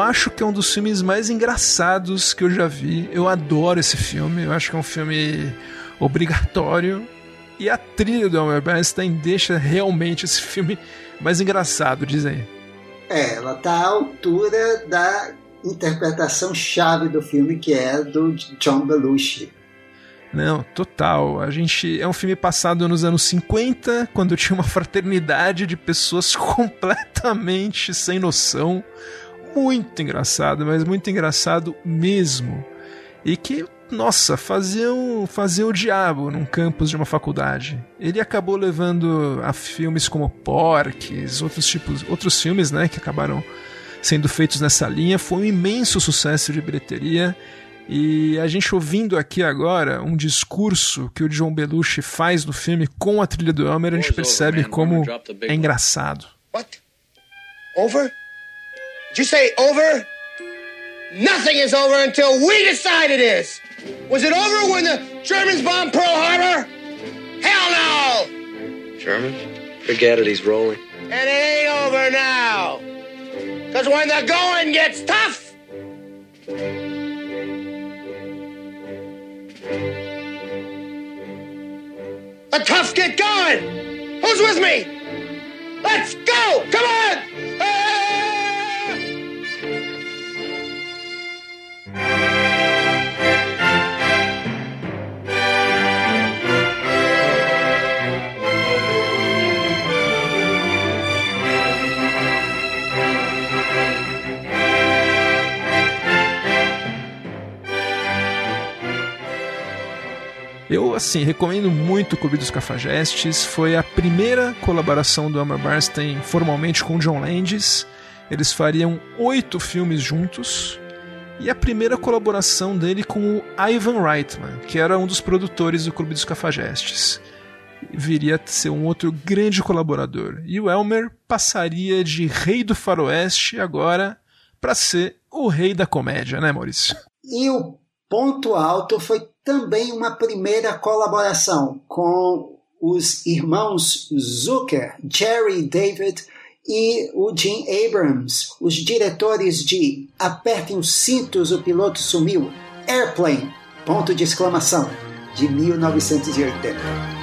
Acho que é um dos filmes mais engraçados que eu já vi. Eu adoro esse filme, eu acho que é um filme obrigatório. E a trilha do Elmer Bernstein deixa realmente esse filme mais engraçado, diz aí. É, ela tá à altura da interpretação chave do filme, que é do John Belushi. Não, total. A gente é um filme passado nos anos 50, quando tinha uma fraternidade de pessoas completamente sem noção. Muito engraçado, mas muito engraçado mesmo. E que, nossa, faziam, faziam o diabo num campus de uma faculdade. Ele acabou levando a filmes como Porques, outros tipos, outros filmes, né, que acabaram sendo feitos nessa linha. Foi um imenso sucesso de bilheteria e a gente ouvindo aqui agora um discurso que o John Belushi faz no filme com a trilha do Elmer, a gente percebe como é engraçado. What? Over? Did you say over? Nothing is over until we decide it is. Was it over when the Germans bombed Pearl Harbor? Hell no! Germans? Forget it, he's rolling. And it ain't over now. Cause when the going gets tough, The tough get going! Who's with me? Let's go! Come on! Eu, assim, recomendo muito o Clube dos Cafajestes. Foi a primeira colaboração do Elmer Bernstein formalmente com John Landis. Eles fariam oito filmes juntos. E a primeira colaboração dele com o Ivan Reitman, que era um dos produtores do Clube dos Cafajestes. Viria a ser um outro grande colaborador. E o Elmer passaria de rei do faroeste agora para ser o rei da comédia, né, Maurício? E o ponto alto foi também uma primeira colaboração com os irmãos Zucker, Jerry David e o Jim Abrams, os diretores de Apertem os cintos, o piloto sumiu, Airplane, ponto de exclamação, de 1980.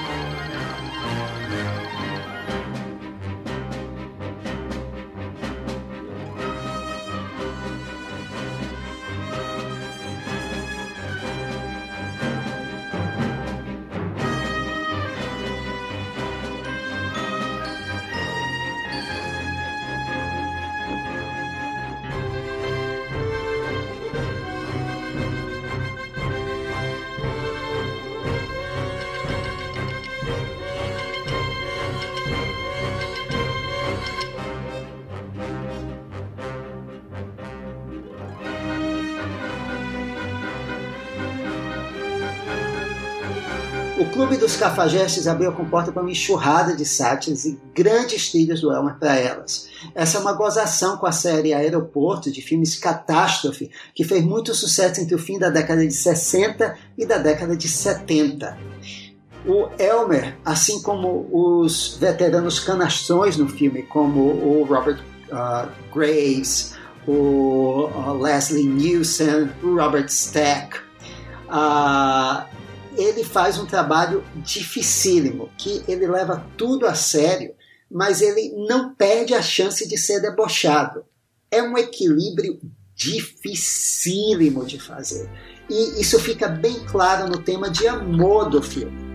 Dos Cafajestes abriu a comporta para uma enxurrada de sátiras e grandes trilhas do Elmer para elas. Essa é uma gozação com a série Aeroporto, de filmes catástrofe, que fez muito sucesso entre o fim da década de 60 e da década de 70. O Elmer, assim como os veteranos canastrões no filme, como o Robert uh, Graves, o uh, Leslie Nielsen, o Robert Stack, uh, ele faz um trabalho dificílimo, que ele leva tudo a sério, mas ele não perde a chance de ser debochado. É um equilíbrio dificílimo de fazer. E isso fica bem claro no tema de amor do filme.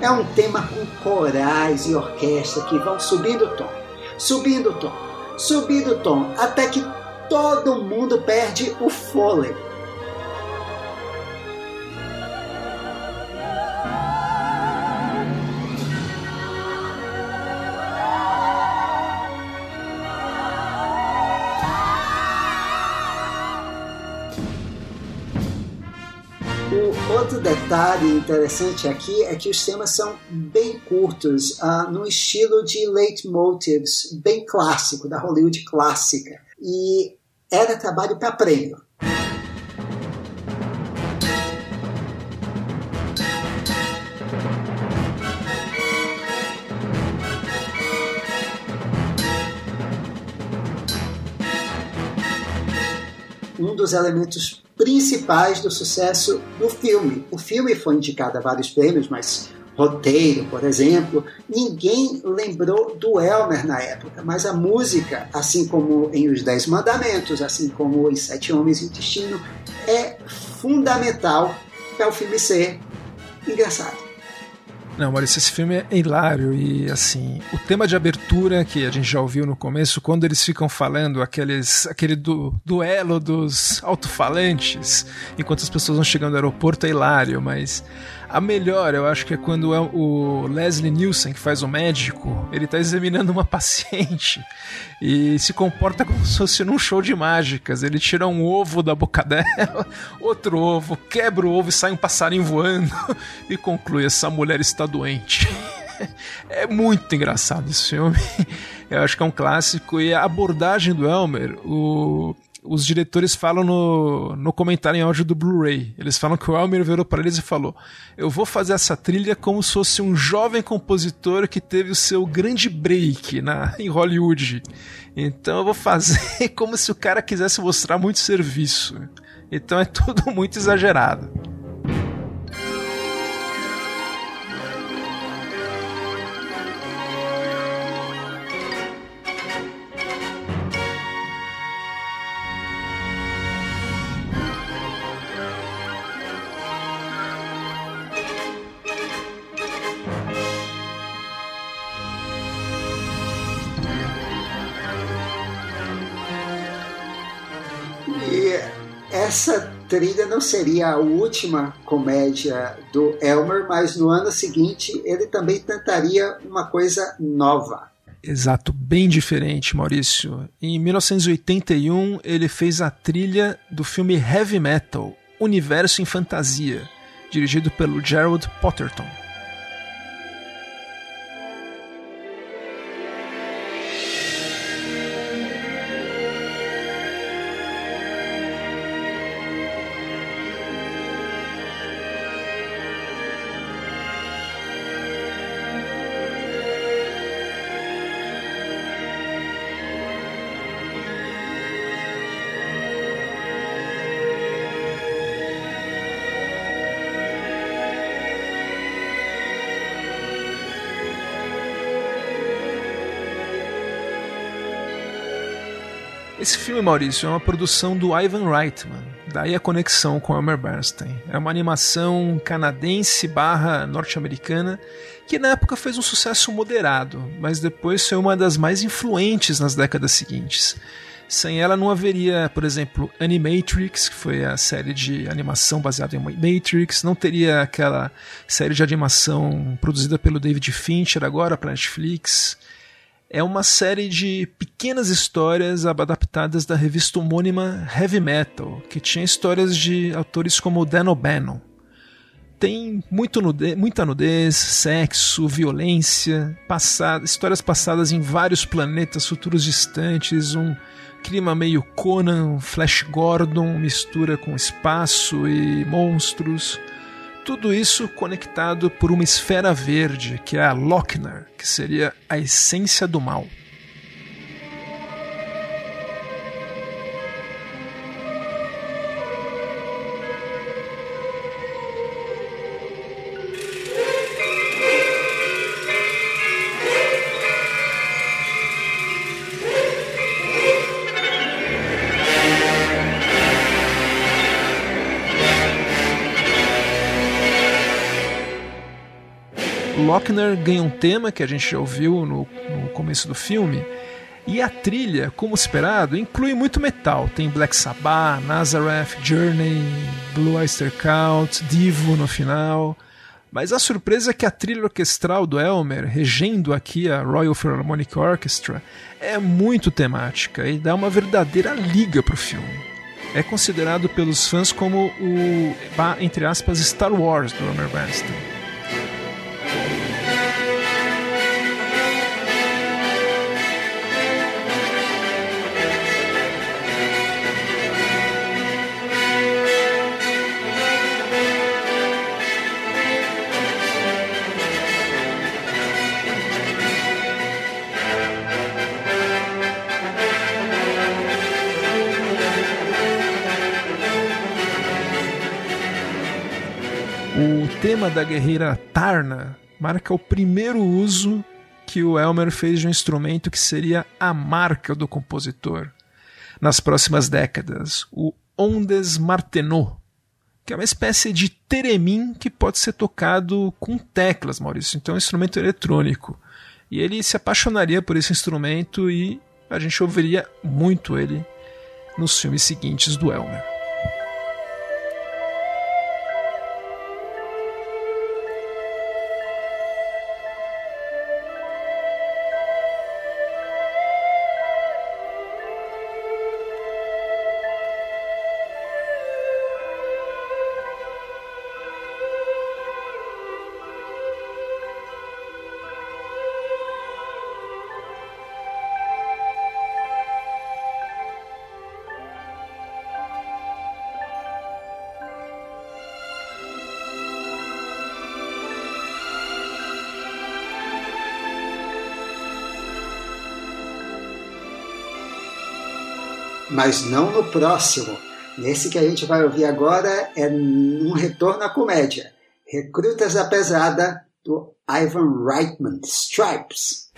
É um tema com corais e orquestra que vão subindo o tom, subindo o tom, subindo o tom, até que todo mundo perde o fôlego. Detalhe interessante aqui é que os temas são bem curtos, uh, no estilo de leitmotivs, bem clássico, da Hollywood clássica. E era trabalho para prêmio. Dos elementos principais do sucesso do filme. O filme foi indicado a vários prêmios, mas roteiro, por exemplo, ninguém lembrou do Elmer na época, mas a música, assim como em Os Dez Mandamentos, assim como em Sete Homens e o Destino, é fundamental para o filme ser engraçado. Não, Maurício, esse filme é hilário e, assim, o tema de abertura que a gente já ouviu no começo, quando eles ficam falando aqueles, aquele du, duelo dos alto-falantes, enquanto as pessoas vão chegando ao aeroporto, é hilário, mas a melhor, eu acho que é quando é o Leslie Nielsen, que faz o médico, ele está examinando uma paciente e se comporta como se fosse num show de mágicas. Ele tira um ovo da boca dela, outro ovo, quebra o ovo e sai um passarinho voando e conclui: essa mulher está doente. É muito engraçado esse filme. Eu acho que é um clássico. E a abordagem do Elmer, o, os diretores falam no, no comentário em áudio do Blu-ray. Eles falam que o Elmer virou para eles e falou: Eu vou fazer essa trilha como se fosse um jovem compositor que teve o seu grande break na, em Hollywood. Então eu vou fazer como se o cara quisesse mostrar muito serviço. Então é tudo muito exagerado. Essa trilha não seria a última comédia do Elmer, mas no ano seguinte ele também tentaria uma coisa nova. Exato, bem diferente, Maurício. Em 1981, ele fez a trilha do filme Heavy Metal Universo em Fantasia, dirigido pelo Gerald Potterton. Esse filme, Maurício, é uma produção do Ivan Reitman, daí a conexão com Elmer Bernstein. É uma animação canadense barra norte-americana que na época fez um sucesso moderado, mas depois foi uma das mais influentes nas décadas seguintes. Sem ela não haveria, por exemplo, Animatrix, que foi a série de animação baseada em Matrix, não teria aquela série de animação produzida pelo David Fincher agora para Netflix é uma série de pequenas histórias adaptadas da revista homônima Heavy Metal, que tinha histórias de autores como Dan O'Bannon. Tem muito muita nudez, sexo, violência, passada, histórias passadas em vários planetas futuros distantes, um clima meio Conan, Flash Gordon, mistura com espaço e monstros. Tudo isso conectado por uma esfera verde, que é a Lochner, que seria a essência do mal. Lochner ganha um tema que a gente já ouviu no, no começo do filme. E a trilha, como esperado, inclui muito metal. Tem Black Sabbath, Nazareth, Journey, Blue Oyster Cult, Divo no final. Mas a surpresa é que a trilha orquestral do Elmer, regendo aqui a Royal Philharmonic Orchestra, é muito temática e dá uma verdadeira liga pro filme. é considerado pelos fãs como o, entre aspas, Star Wars do Elmer Bernstein. Tema da guerreira Tarna marca o primeiro uso que o Elmer fez de um instrumento que seria a marca do compositor. Nas próximas décadas, o ondes martenot, que é uma espécie de teremim que pode ser tocado com teclas, Maurício. Então é um instrumento eletrônico. E ele se apaixonaria por esse instrumento e a gente ouviria muito ele nos filmes seguintes do Elmer. Mas não no próximo. Nesse que a gente vai ouvir agora é um retorno à comédia. Recrutas da Pesada, do Ivan Reitman, Stripes.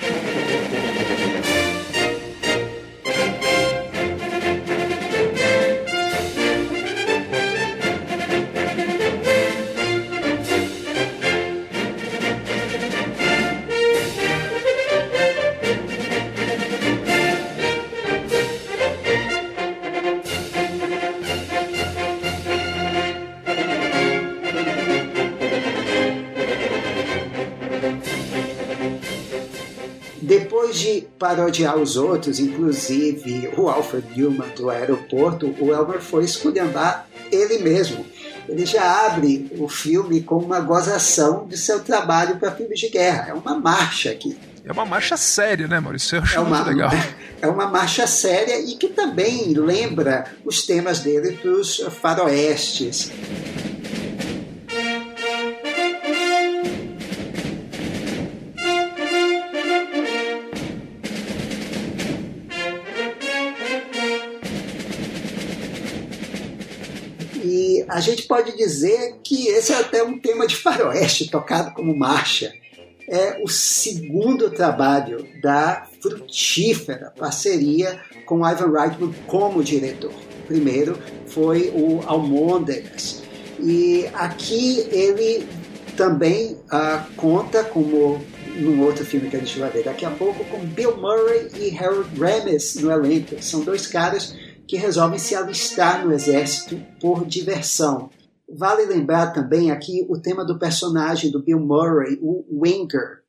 Parodiar os outros, inclusive o Alfred Newman do aeroporto, o Elmer foi esculhambar ele mesmo. Ele já abre o filme com uma gozação de seu trabalho para filmes de guerra. É uma marcha aqui. É uma marcha séria, né, Maurício? Eu acho é uma, muito legal. É uma marcha séria e que também lembra os temas dele para os faroestes. A gente pode dizer que esse é até um tema de faroeste tocado como marcha. É o segundo trabalho da frutífera parceria com Ivan Reitman como diretor. O primeiro foi o Almôndegas. E aqui ele também uh, conta, como num outro filme que a gente vai ver daqui a pouco, com Bill Murray e Harold Ramis no elenco. São dois caras que resolvem se alistar no exército por diversão. Vale lembrar também aqui o tema do personagem do Bill Murray, o Winger.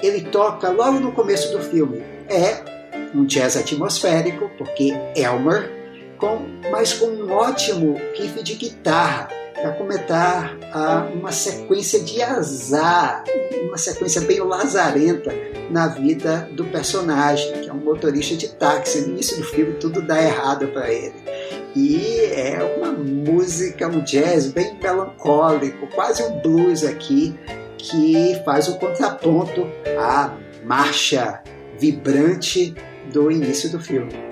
Ele toca logo no começo do filme. É um jazz atmosférico, porque Elmer com, mas com um ótimo riff de guitarra para comentar uma sequência de azar, uma sequência bem lazarenta na vida do personagem, que é um motorista de táxi. No início do filme tudo dá errado para ele. E é uma música, um jazz bem melancólico, quase um blues aqui, que faz o contraponto à marcha vibrante do início do filme.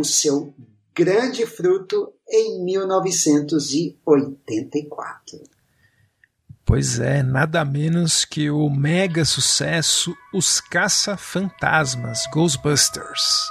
O seu grande fruto em 1984. Pois é, nada menos que o mega sucesso Os Caça-Fantasmas Ghostbusters.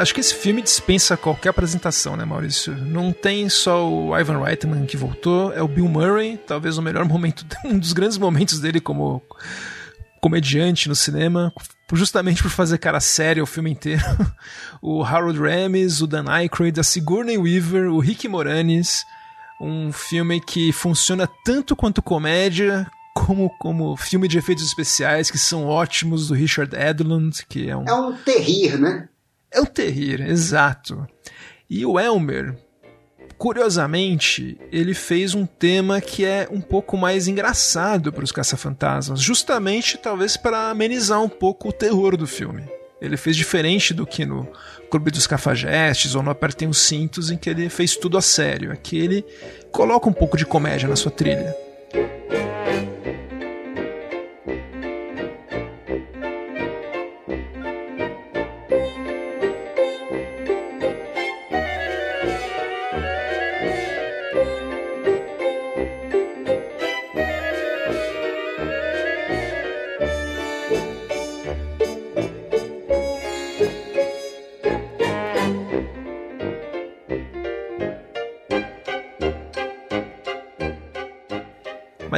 Acho que esse filme dispensa qualquer apresentação, né, Maurício? Não tem só o Ivan Reitman que voltou, é o Bill Murray, talvez o melhor momento, um dos grandes momentos dele como comediante no cinema, justamente por fazer cara séria o filme inteiro. o Harold Ramis, o Dan Aykroyd, a Sigourney Weaver, o Rick Moranis, um filme que funciona tanto quanto comédia como, como filme de efeitos especiais que são ótimos do Richard Edlund, que é um é um terrir, né? É o Terrir, exato. E o Elmer, curiosamente, ele fez um tema que é um pouco mais engraçado para os caça-fantasmas, justamente talvez para amenizar um pouco o terror do filme. Ele fez diferente do que no Clube dos Cafajestes ou no Apertem os Cintos, em que ele fez tudo a sério. Aqui ele coloca um pouco de comédia na sua trilha.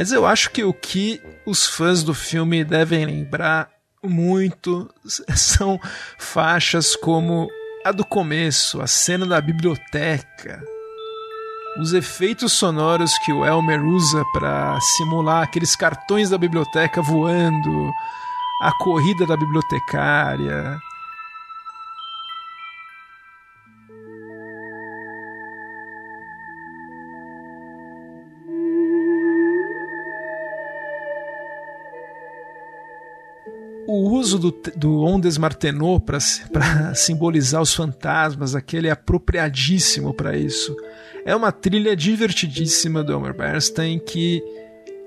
Mas eu acho que o que os fãs do filme devem lembrar muito são faixas como a do começo, a cena da biblioteca, os efeitos sonoros que o Elmer usa para simular aqueles cartões da biblioteca voando, a corrida da bibliotecária, o uso do, do Ondes Martenot para simbolizar os fantasmas, aquele é apropriadíssimo para isso. É uma trilha divertidíssima do Elmer Bernstein que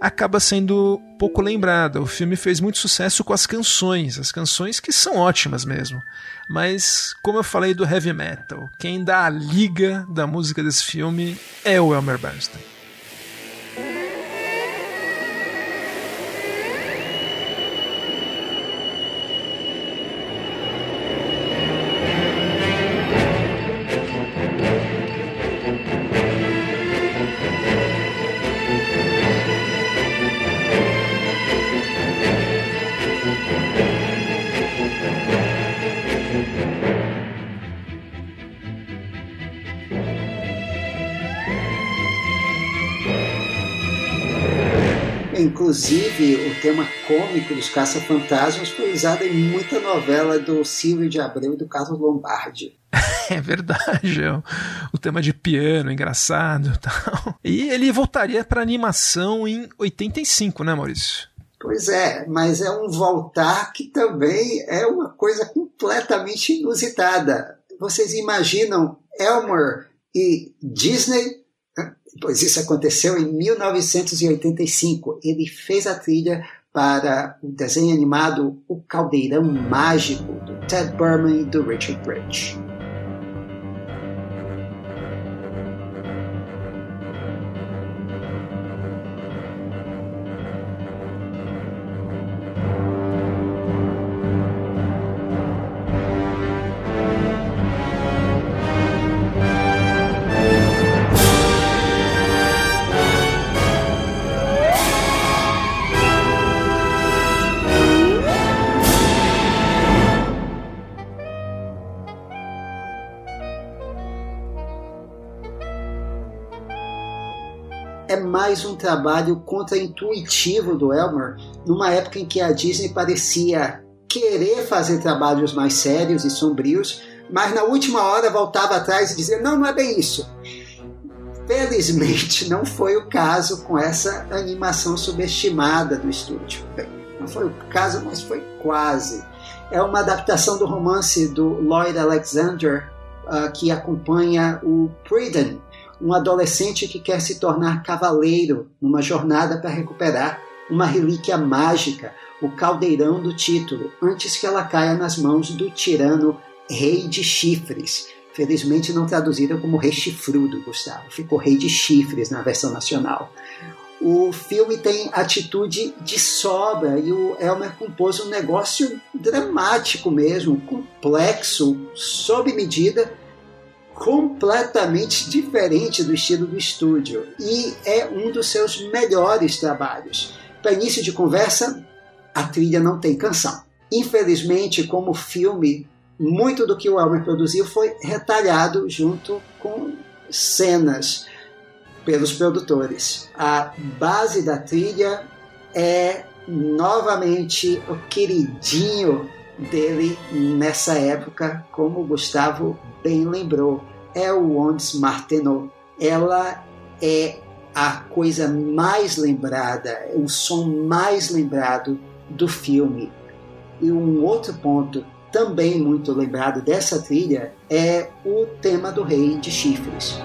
acaba sendo pouco lembrada. O filme fez muito sucesso com as canções, as canções que são ótimas mesmo. Mas, como eu falei do heavy metal, quem dá a liga da música desse filme é o Elmer Bernstein. Inclusive, o tema cômico dos caça-fantasmas foi usado em muita novela do Silvio de Abreu e do Carlos Lombardi. É verdade, é o tema de piano engraçado e tal. E ele voltaria para animação em 85, né, Maurício? Pois é, mas é um voltar que também é uma coisa completamente inusitada. Vocês imaginam Elmer e Disney pois isso aconteceu em 1985. Ele fez a trilha para o desenho animado O Caldeirão Mágico, do Ted Berman e do Richard Rich. Mais um trabalho contra-intuitivo do Elmer, numa época em que a Disney parecia querer fazer trabalhos mais sérios e sombrios, mas na última hora voltava atrás e dizia: não, não é bem isso. Felizmente não foi o caso com essa animação subestimada do estúdio. Bem, não foi o caso, mas foi quase. É uma adaptação do romance do Lloyd Alexander uh, que acompanha o Priden, um adolescente que quer se tornar cavaleiro numa jornada para recuperar uma relíquia mágica, o caldeirão do título, antes que ela caia nas mãos do tirano Rei de Chifres. Felizmente não traduziram como Rei Chifrudo, Gustavo. Ficou Rei de Chifres na versão nacional. O filme tem atitude de sobra e o Elmer compôs um negócio dramático mesmo, complexo, sob medida, completamente diferente do estilo do estúdio e é um dos seus melhores trabalhos. Para início de conversa, a trilha não tem canção. Infelizmente, como filme, muito do que o Elmer produziu foi retalhado junto com cenas pelos produtores. A base da trilha é novamente o queridinho dele nessa época, como o Gustavo bem lembrou, é o Ondes Martenot. Ela é a coisa mais lembrada, o som mais lembrado do filme. E um outro ponto também muito lembrado dessa trilha é o tema do Rei de Chifres.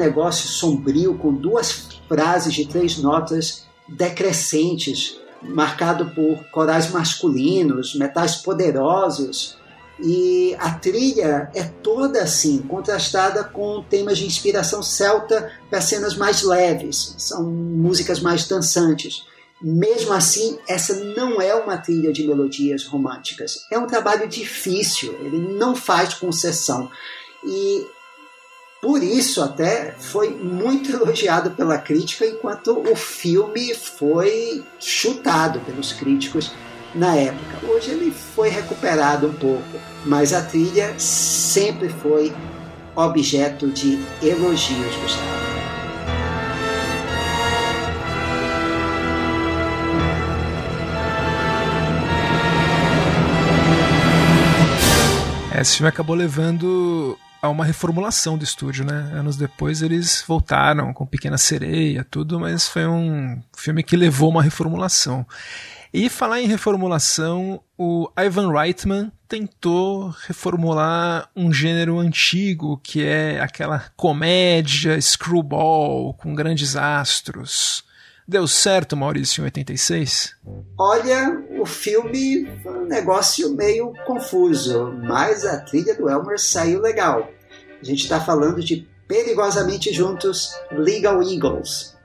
Negócio sombrio com duas frases de três notas decrescentes, marcado por corais masculinos, metais poderosos. E a trilha é toda assim, contrastada com temas de inspiração celta para cenas mais leves, são músicas mais dançantes. Mesmo assim, essa não é uma trilha de melodias românticas. É um trabalho difícil, ele não faz concessão. E por isso, até foi muito elogiado pela crítica, enquanto o filme foi chutado pelos críticos na época. Hoje ele foi recuperado um pouco, mas a trilha sempre foi objeto de elogios, Gustavo. Esse filme acabou levando a uma reformulação do estúdio, né? Anos depois eles voltaram com Pequena Sereia, tudo, mas foi um filme que levou uma reformulação. E falar em reformulação, o Ivan Reitman tentou reformular um gênero antigo que é aquela comédia screwball com grandes astros. Deu certo, Maurício, em 86? Olha, o filme foi um negócio meio confuso, mas a trilha do Elmer saiu legal. A gente está falando de Perigosamente Juntos, Legal Eagles.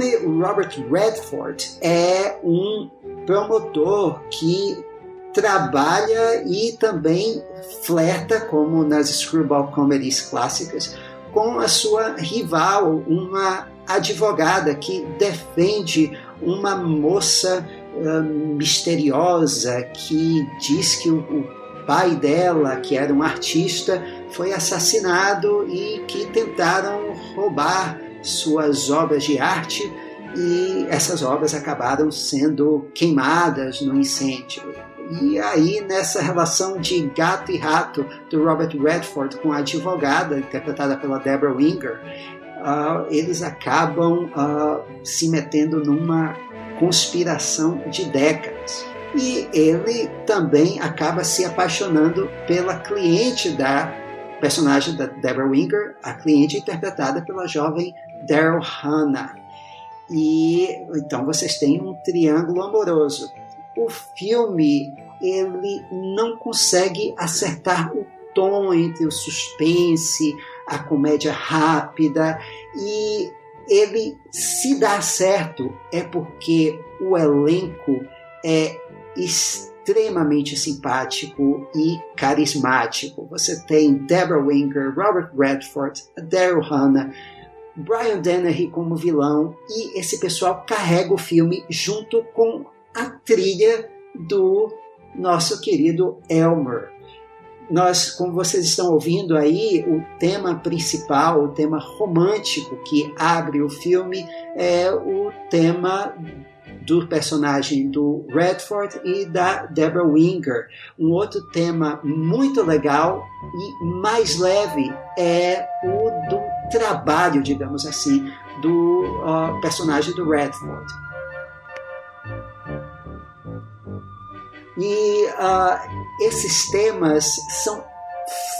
Filme, Robert Redford é um promotor que trabalha e também flerta, como nas screwball comedies clássicas, com a sua rival, uma advogada que defende uma moça uh, misteriosa que diz que o, o pai dela, que era um artista, foi assassinado e que tentaram roubar suas obras de arte e essas obras acabaram sendo queimadas no incêndio. E aí, nessa relação de gato e rato do Robert Redford com a advogada, interpretada pela Deborah Winger, uh, eles acabam uh, se metendo numa conspiração de décadas. e ele também acaba se apaixonando pela cliente da personagem da Deborah Winger, a cliente interpretada pela jovem Daryl Hannah. E então vocês têm um triângulo amoroso. O filme ele não consegue acertar o tom entre o suspense, a comédia rápida e ele se dá certo é porque o elenco é extremamente simpático e carismático. Você tem Deborah Winger, Robert Redford, Daryl Hannah, Brian Dennehy como vilão e esse pessoal carrega o filme junto com a trilha do nosso querido Elmer. Nós, como vocês estão ouvindo aí, o tema principal, o tema romântico que abre o filme é o tema do personagem do Redford e da Deborah Winger. Um outro tema muito legal e mais leve é o do trabalho, digamos assim, do uh, personagem do Redford. E uh, esses temas são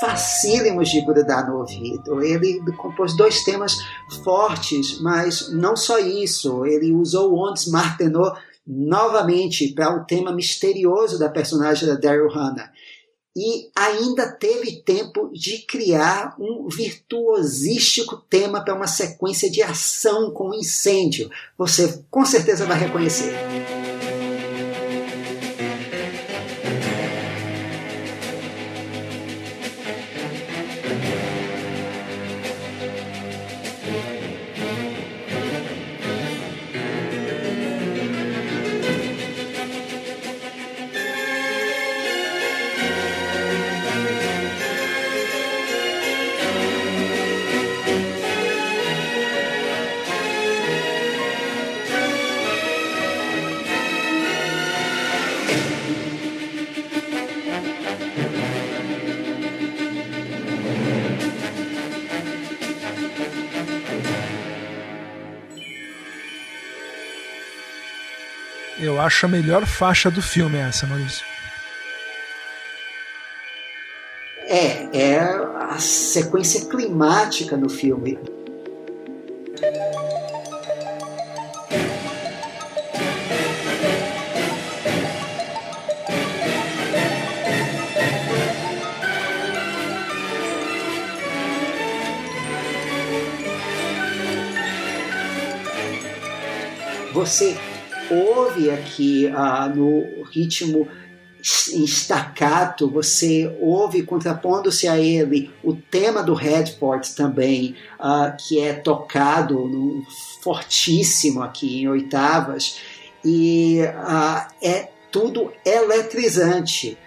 facílimos de grudar no ouvido. Ele compôs dois temas fortes, mas não só isso. Ele usou Ondes Martenot novamente para o um tema misterioso da personagem da Daryl Hannah. E ainda teve tempo de criar um virtuosístico tema para uma sequência de ação com incêndio. Você com certeza vai reconhecer. Acho a melhor faixa do filme essa, Maurício. É, é a sequência climática no filme. Você ouve aqui ah, no ritmo em staccato, você ouve contrapondo-se a ele o tema do Redford também, uh, que é tocado no, fortíssimo aqui em oitavas, e uh, é tudo eletrizante.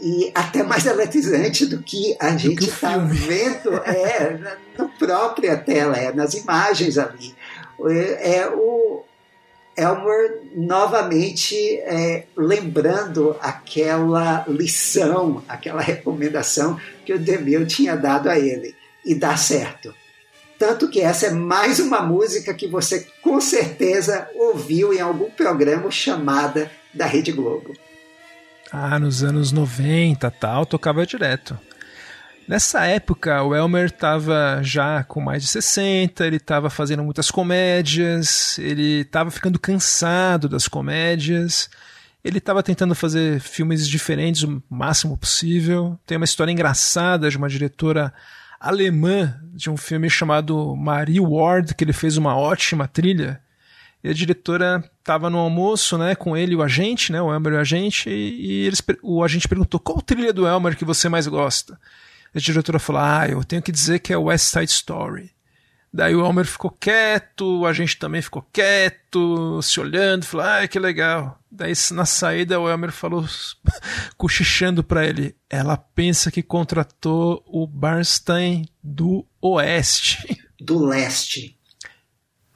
E até mais eletrizante do que a do gente está vendo é, na, na própria tela, é, nas imagens ali. É, é o, Elmer novamente é, lembrando aquela lição, aquela recomendação que o DeMille tinha dado a ele. E dá certo. Tanto que essa é mais uma música que você com certeza ouviu em algum programa chamada da Rede Globo. Ah, nos anos 90 tal, tocava direto. Nessa época, o Elmer estava já com mais de 60, ele estava fazendo muitas comédias, ele estava ficando cansado das comédias, ele estava tentando fazer filmes diferentes o máximo possível. Tem uma história engraçada de uma diretora alemã de um filme chamado Marie Ward, que ele fez uma ótima trilha. E a diretora estava no almoço, né, com ele e o agente, né, o Elmer e o agente, e, e eles, o agente perguntou qual trilha do Elmer que você mais gosta a diretora falou: Ah, eu tenho que dizer que é West Side Story. Daí o Elmer ficou quieto, a gente também ficou quieto, se olhando, falou: Ah, que legal. Daí na saída o Elmer falou, cochichando para ele: Ela pensa que contratou o Bernstein do Oeste. Do Leste.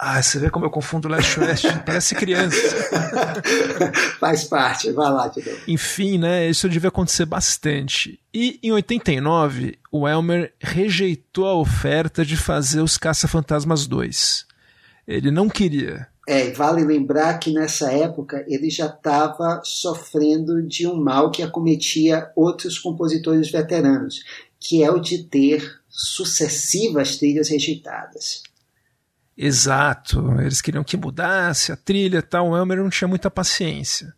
Ah, você vê como eu confundo leste e oeste? Parece criança. Faz parte, vai lá, Tidão. Enfim, né? Isso devia acontecer bastante. E em 89, o Elmer rejeitou a oferta de fazer os Caça-Fantasmas 2. Ele não queria. É, vale lembrar que nessa época ele já estava sofrendo de um mal que acometia outros compositores veteranos, que é o de ter sucessivas trilhas rejeitadas. Exato, eles queriam que mudasse a trilha e tal, o Elmer não tinha muita paciência.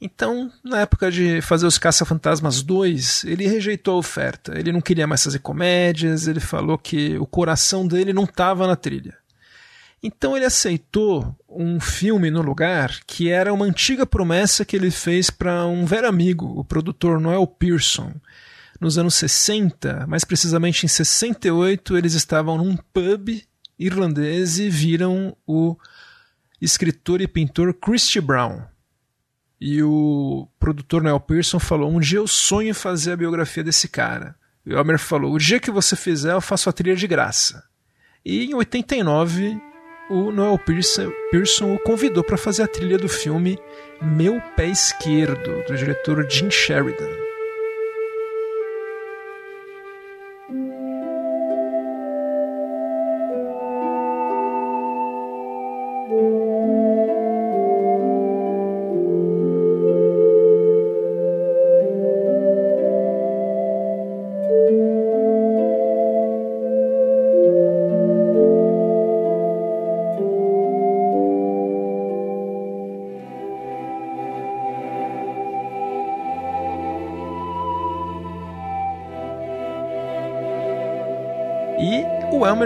Então, na época de fazer os Caça-Fantasmas 2, ele rejeitou a oferta. Ele não queria mais fazer comédias, ele falou que o coração dele não estava na trilha. Então ele aceitou um filme no lugar que era uma antiga promessa que ele fez para um velho amigo, o produtor Noel Pearson. Nos anos 60, mais precisamente em 68, eles estavam num pub irlandês e viram o escritor e pintor Christy Brown. E o produtor Noel Pearson falou: Um dia eu sonho em fazer a biografia desse cara. E o Elmer falou: O dia que você fizer, eu faço a trilha de graça. E em 89, o Noel Pearson, Pearson o convidou para fazer a trilha do filme Meu Pé Esquerdo, do diretor Jim Sheridan.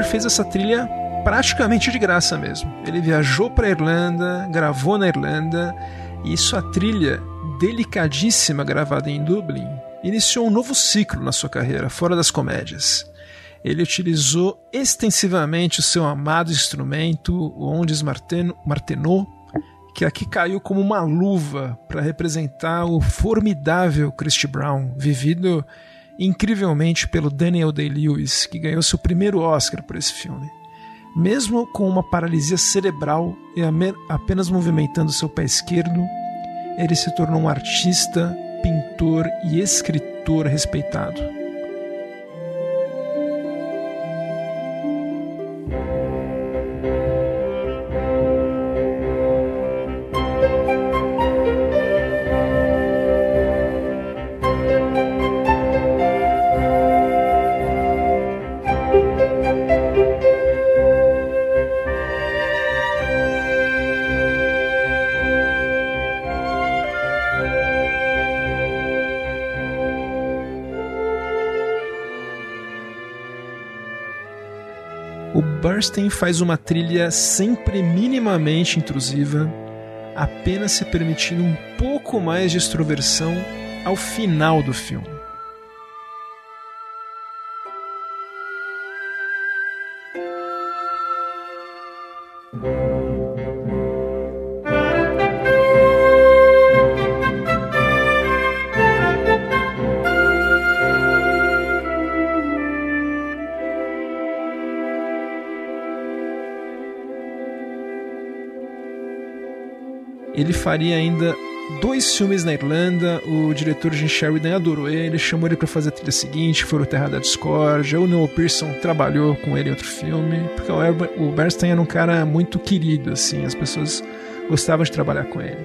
Fez essa trilha praticamente de graça mesmo. Ele viajou para Irlanda, gravou na Irlanda, e sua trilha delicadíssima gravada em Dublin iniciou um novo ciclo na sua carreira, fora das comédias. Ele utilizou extensivamente o seu amado instrumento, o Ondes Martenot, que aqui caiu como uma luva para representar o formidável Christy Brown, vivido incrivelmente pelo Daniel Day-Lewis, que ganhou seu primeiro Oscar por esse filme. Mesmo com uma paralisia cerebral e apenas movimentando seu pé esquerdo, ele se tornou um artista, pintor e escritor respeitado. Bernstein faz uma trilha sempre minimamente intrusiva, apenas se permitindo um pouco mais de extroversão ao final do filme. Faria ainda dois filmes na Irlanda. O diretor Jim Sheridan adorou ele, chamou ele para fazer a trilha seguinte, foi o Terra da Discórdia. O Noel Pearson trabalhou com ele em outro filme. Porque o Bernstein era um cara muito querido, assim, as pessoas gostavam de trabalhar com ele.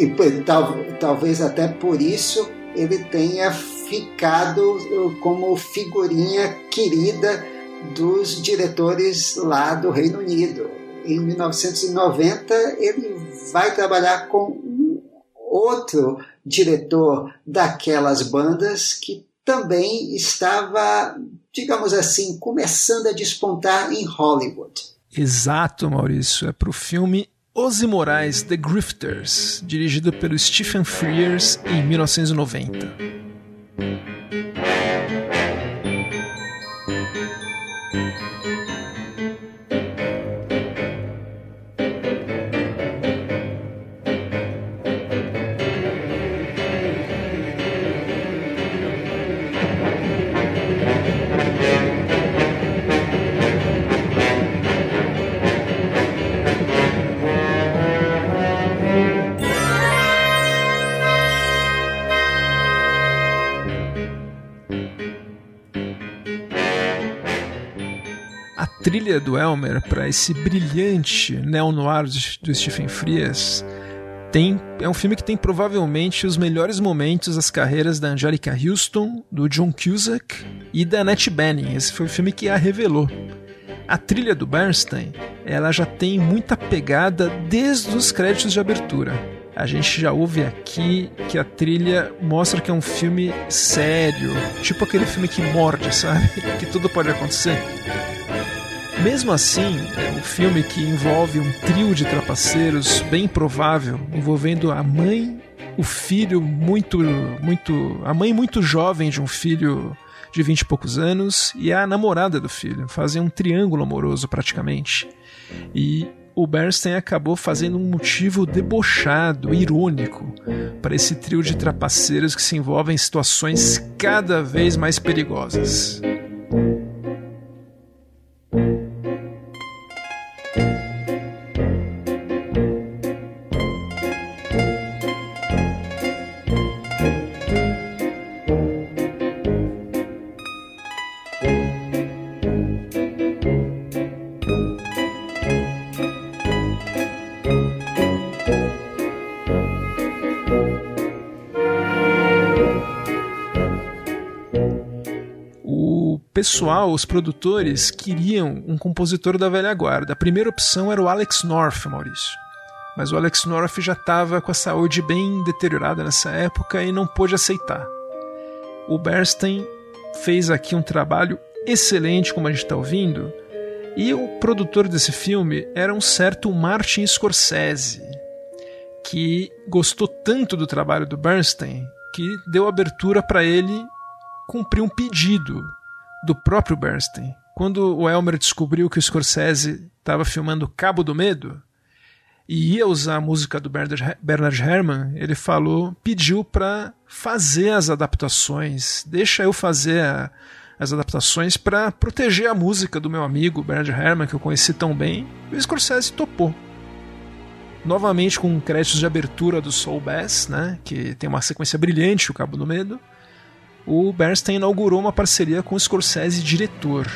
E tal, talvez até por isso ele tenha ficado uh, como figurinha querida dos diretores lá do Reino Unido em 1990, ele vai trabalhar com um outro diretor daquelas bandas que também estava, digamos assim, começando a despontar em Hollywood. Exato, Maurício. É para o filme Os Imorais The Grifters, dirigido pelo Stephen Frears em 1990. Trilha do Elmer para esse brilhante neo-noir do Stephen Frears tem, é um filme que tem provavelmente os melhores momentos das carreiras da Angelica Houston, do John Cusack e da Annette Bening. Esse foi o filme que a revelou. A trilha do Bernstein, ela já tem muita pegada desde os créditos de abertura. A gente já ouve aqui que a trilha mostra que é um filme sério, tipo aquele filme que morde, sabe? Que tudo pode acontecer. Mesmo assim, é um filme que envolve um trio de trapaceiros bem provável, envolvendo a mãe, o filho muito, muito, a mãe muito jovem de um filho de vinte e poucos anos e a namorada do filho, fazem um triângulo amoroso praticamente. E o Bernstein acabou fazendo um motivo debochado, irônico, para esse trio de trapaceiros que se envolvem em situações cada vez mais perigosas. Pessoal, os produtores, queriam um compositor da velha guarda. A primeira opção era o Alex North, Maurício. Mas o Alex North já estava com a saúde bem deteriorada nessa época e não pôde aceitar. O Bernstein fez aqui um trabalho excelente, como a gente está ouvindo, e o produtor desse filme era um certo Martin Scorsese, que gostou tanto do trabalho do Bernstein que deu abertura para ele cumprir um pedido do próprio Bernstein. Quando o Elmer descobriu que o Scorsese estava filmando Cabo do Medo e ia usar a música do Bernard Herrmann, ele falou, pediu para fazer as adaptações, deixa eu fazer a, as adaptações para proteger a música do meu amigo Bernard Herrmann, que eu conheci tão bem. E o Scorsese topou. Novamente com créditos de abertura do Soul Bass, né, que tem uma sequência brilhante, o Cabo do Medo o Bernstein inaugurou uma parceria com o Scorsese diretor.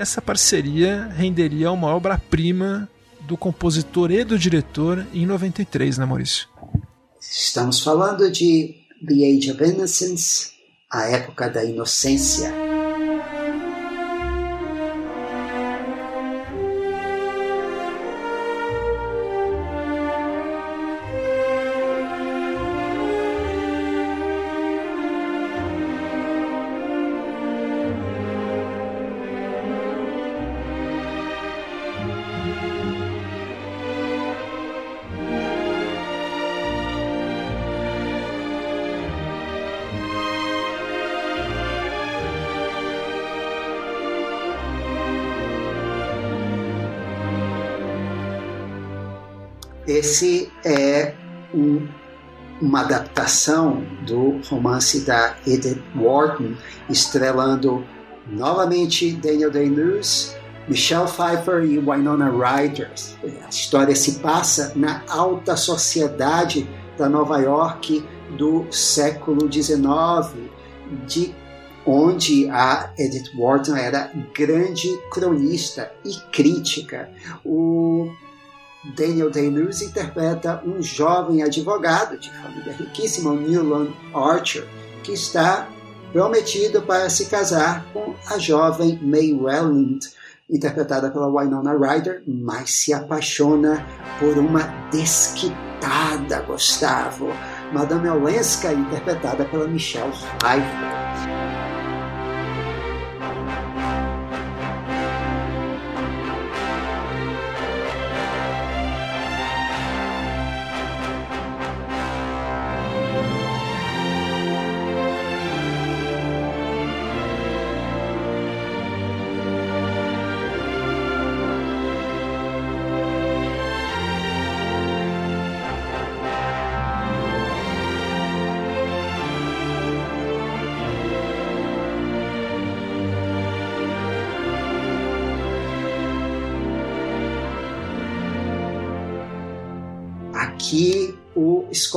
Essa parceria renderia uma obra-prima do compositor e do diretor em 93, né, Maurício? Estamos falando de The Age of Innocence, a época da inocência. Adaptação do romance da Edith Wharton, estrelando novamente Daniel Day-Lewis, Michelle Pfeiffer e Winona Ryder. A história se passa na alta sociedade da Nova York do século XIX, de onde a Edith Wharton era grande cronista e crítica. O Daniel Day-Lewis interpreta um jovem advogado de família riquíssima, Newland Archer, que está prometido para se casar com a jovem May Welland, interpretada pela Winona Ryder, mas se apaixona por uma desquitada Gustavo, Madame Olenska, interpretada pela Michelle Pfeiffer.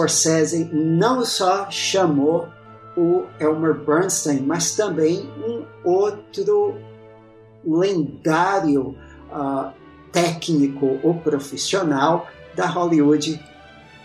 Scorsese não só chamou o Elmer Bernstein, mas também um outro lendário uh, técnico ou profissional da Hollywood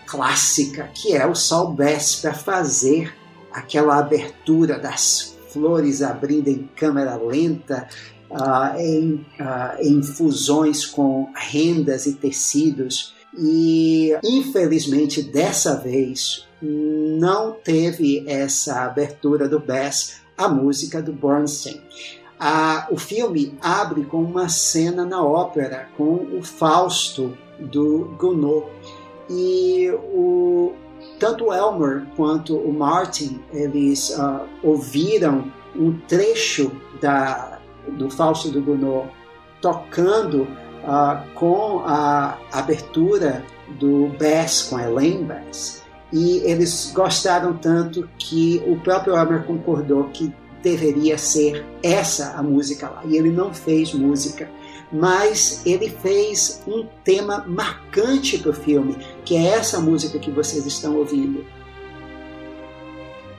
clássica, que é o Saul Bass, para fazer aquela abertura das flores abrindo em câmera lenta, uh, em, uh, em fusões com rendas e tecidos. E infelizmente dessa vez não teve essa abertura do Bass, a música do Bernstein. Ah, o filme abre com uma cena na ópera com o Fausto do Gounod e o tanto o Elmer quanto o Martin eles uh, ouviram um trecho da, do Fausto do Gounod tocando uh, com a abertura do Bass, com a Elaine Bass. E eles gostaram tanto que o próprio Elmer concordou que deveria ser essa a música lá. E ele não fez música, mas ele fez um tema marcante para o filme, que é essa música que vocês estão ouvindo.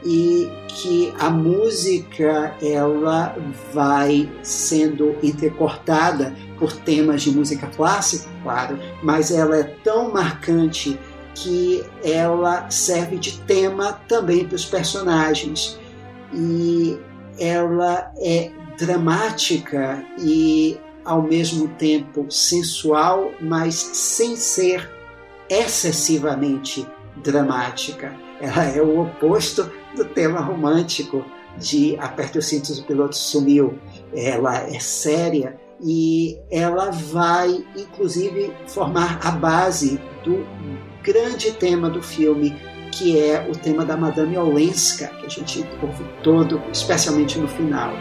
E que a música ela vai sendo intercortada por temas de música clássica, claro, mas ela é tão marcante que ela serve de tema também para os personagens. E ela é dramática e ao mesmo tempo sensual, mas sem ser excessivamente dramática. Ela é o oposto do tema romântico de Aperte os cintos, o piloto sumiu. Ela é séria e ela vai, inclusive, formar a base do grande tema do filme, que é o tema da Madame Olenska, que a gente ouve todo, especialmente no final.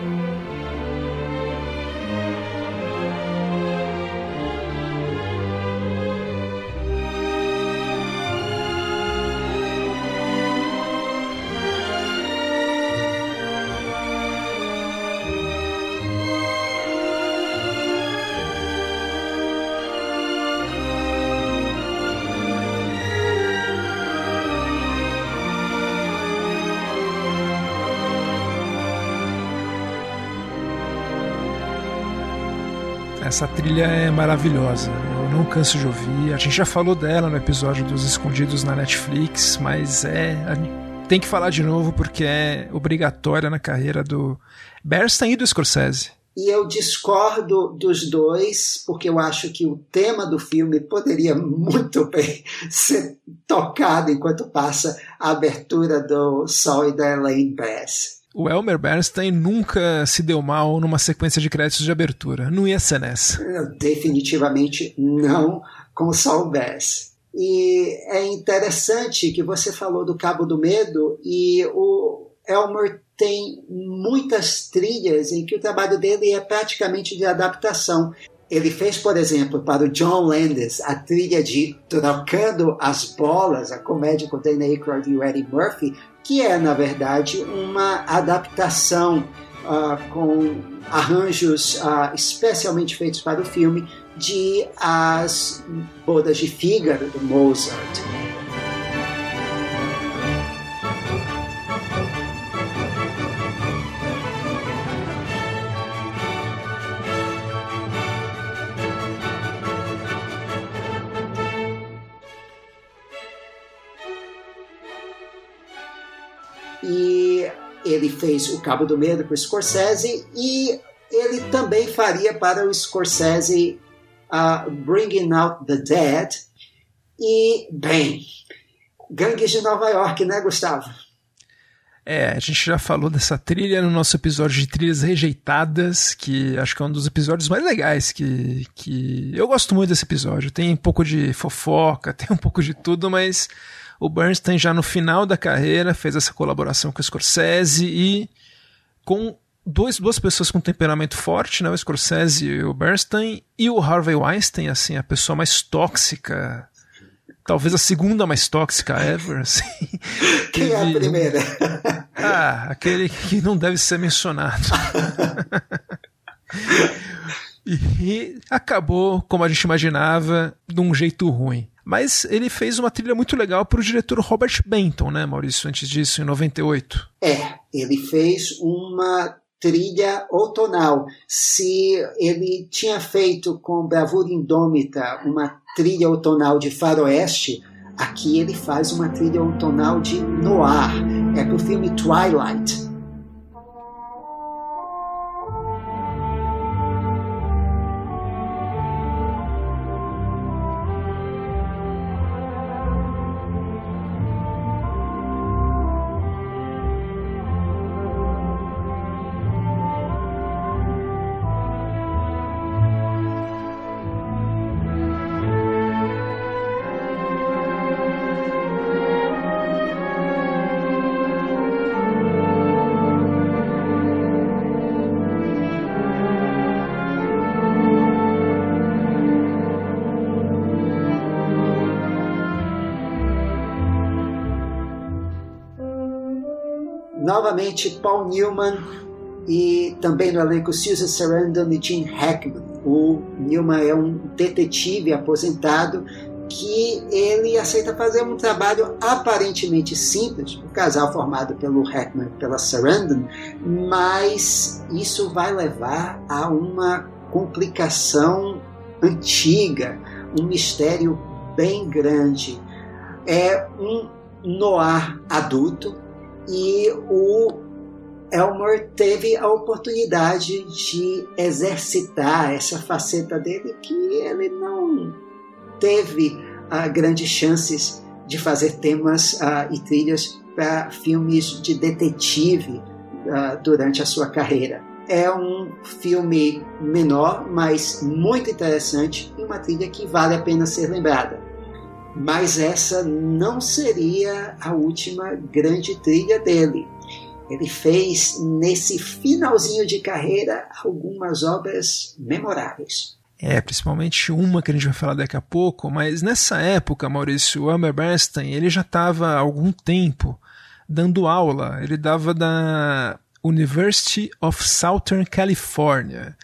Essa trilha é maravilhosa. Eu não canso de ouvir. A gente já falou dela no episódio dos Escondidos na Netflix, mas é. Tem que falar de novo porque é obrigatória na carreira do Bernstein e do Scorsese. E eu discordo dos dois, porque eu acho que o tema do filme poderia muito bem ser tocado enquanto passa a abertura do Sol e da Elaine Bass o Elmer Bernstein nunca se deu mal numa sequência de créditos de abertura. Não ia ser nessa. Definitivamente não com o Saul Bass. E é interessante que você falou do Cabo do Medo e o Elmer tem muitas trilhas em que o trabalho dele é praticamente de adaptação. Ele fez, por exemplo, para o John Landis a trilha de Trocando as Bolas, a comédia com Dana Aykroyd e o Eddie Murphy, que é, na verdade, uma adaptação uh, com arranjos uh, especialmente feitos para o filme de As Bodas de Fígaro, do Mozart. Ele fez O Cabo do Medo para o Scorsese e ele também faria para o Scorsese uh, Bringing Out the Dead. E, bem, Gangues de Nova York, né, Gustavo? É, a gente já falou dessa trilha no nosso episódio de trilhas rejeitadas, que acho que é um dos episódios mais legais que, que eu gosto muito desse episódio. Tem um pouco de fofoca, tem um pouco de tudo, mas o Bernstein já no final da carreira fez essa colaboração com o Scorsese e com dois, duas pessoas com temperamento forte, né? O Scorsese e o Bernstein e o Harvey Weinstein, assim, a pessoa mais tóxica, talvez a segunda mais tóxica ever, assim. Quem é a primeira? Ah, aquele que não deve ser mencionado. e acabou, como a gente imaginava, de um jeito ruim. Mas ele fez uma trilha muito legal para o diretor Robert Benton, né, Maurício, antes disso, em 98. É, ele fez uma trilha outonal. Se ele tinha feito com Bravura Indômita uma trilha outonal de faroeste, aqui ele faz uma trilha outonal de noir. É para o filme Twilight. Novamente Paul Newman e também no elenco Susan Sarandon e Gene Hackman. O Newman é um detetive aposentado que ele aceita fazer um trabalho aparentemente simples, o um casal formado pelo Hackman e pela Sarandon, mas isso vai levar a uma complicação antiga, um mistério bem grande. É um noir adulto e o Elmore teve a oportunidade de exercitar essa faceta dele que ele não teve uh, grandes chances de fazer temas uh, e trilhas para filmes de detetive uh, durante a sua carreira. É um filme menor, mas muito interessante e uma trilha que vale a pena ser lembrada mas essa não seria a última grande trilha dele. Ele fez, nesse finalzinho de carreira, algumas obras memoráveis. É, principalmente uma que a gente vai falar daqui a pouco, mas nessa época, Maurício, o Bernstein, ele já estava há algum tempo dando aula. Ele dava da University of Southern California.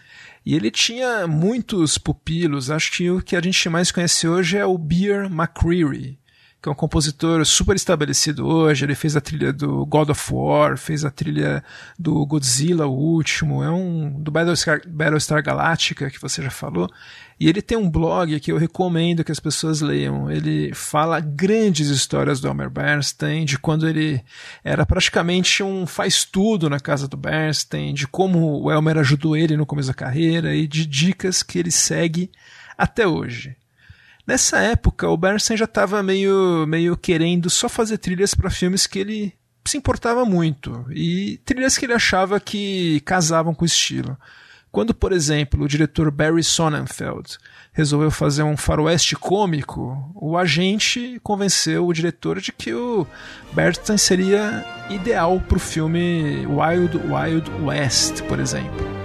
E ele tinha muitos pupilos, acho que o que a gente mais conhece hoje é o Beer McCreary, que é um compositor super estabelecido hoje. Ele fez a trilha do God of War, fez a trilha do Godzilla, o último, é um do Battlestar, Battlestar Galactica, que você já falou. E ele tem um blog que eu recomendo que as pessoas leiam. Ele fala grandes histórias do Elmer Bernstein, de quando ele era praticamente um faz-tudo na casa do Bernstein, de como o Elmer ajudou ele no começo da carreira e de dicas que ele segue até hoje. Nessa época, o Bernstein já estava meio, meio querendo só fazer trilhas para filmes que ele se importava muito e trilhas que ele achava que casavam com o estilo. Quando, por exemplo, o diretor Barry Sonnenfeld resolveu fazer um faroeste cômico, o agente convenceu o diretor de que o Bernstein seria ideal para o filme Wild Wild West, por exemplo.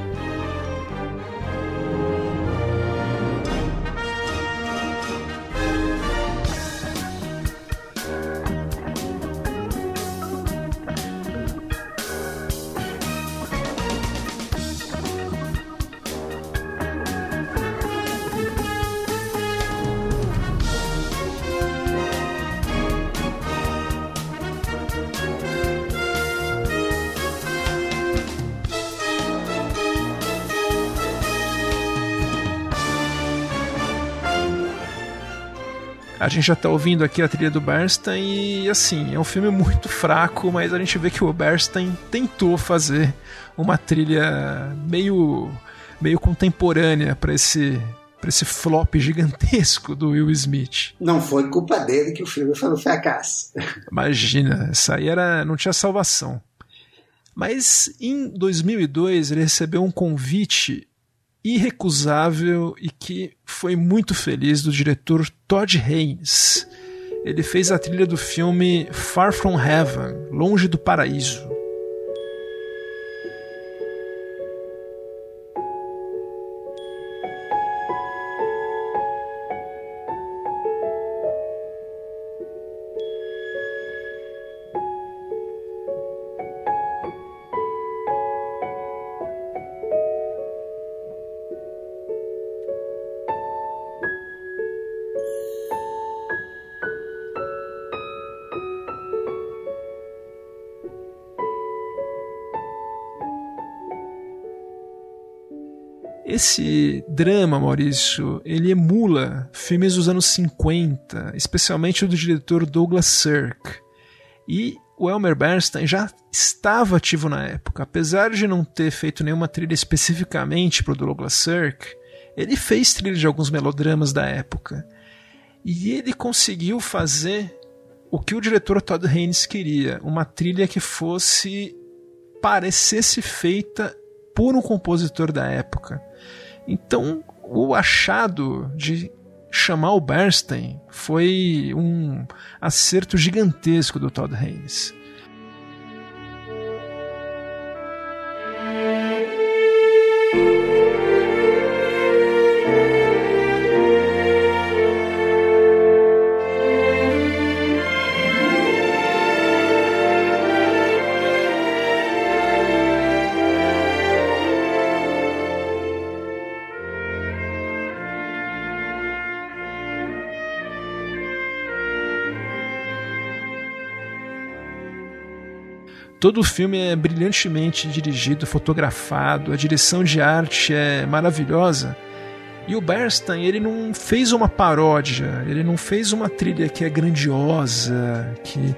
A gente já tá ouvindo aqui a trilha do Bernstein e, assim, é um filme muito fraco, mas a gente vê que o Bernstein tentou fazer uma trilha meio, meio contemporânea para esse para esse flop gigantesco do Will Smith. Não foi culpa dele que o filme foi um fracasso. Imagina, essa aí era, não tinha salvação. Mas em 2002 ele recebeu um convite irrecusável e que foi muito feliz do diretor Todd Haynes. Ele fez a trilha do filme Far From Heaven, Longe do Paraíso. Esse drama, Maurício, ele emula filmes dos anos 50, especialmente o do diretor Douglas Sirk. E o Elmer Bernstein já estava ativo na época. Apesar de não ter feito nenhuma trilha especificamente para o Douglas Sirk, ele fez trilha de alguns melodramas da época. E ele conseguiu fazer o que o diretor Todd Haynes queria, uma trilha que fosse parecesse feita por um compositor da época. Então, o achado de chamar o Bernstein foi um acerto gigantesco do Todd Haynes. Todo o filme é brilhantemente dirigido, fotografado, a direção de arte é maravilhosa. E o Bernstein, ele não fez uma paródia, ele não fez uma trilha que é grandiosa, que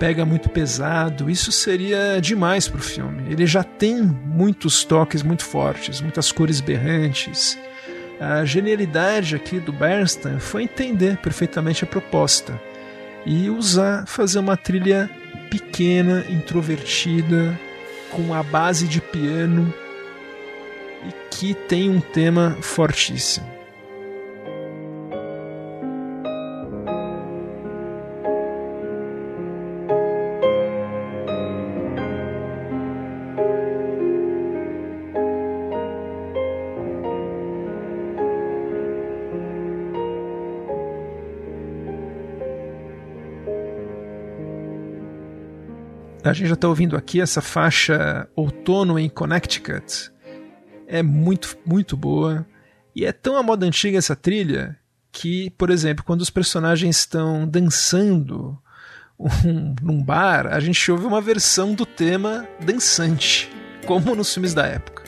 pega muito pesado. Isso seria demais para o filme. Ele já tem muitos toques muito fortes, muitas cores berrantes. A genialidade aqui do Bernstein foi entender perfeitamente a proposta e usar, fazer uma trilha pequena, introvertida, com a base de piano e que tem um tema fortíssimo. A gente já está ouvindo aqui essa faixa Outono em Connecticut. É muito, muito boa. E é tão a moda antiga essa trilha que, por exemplo, quando os personagens estão dançando um, num bar, a gente ouve uma versão do tema dançante, como nos filmes da época.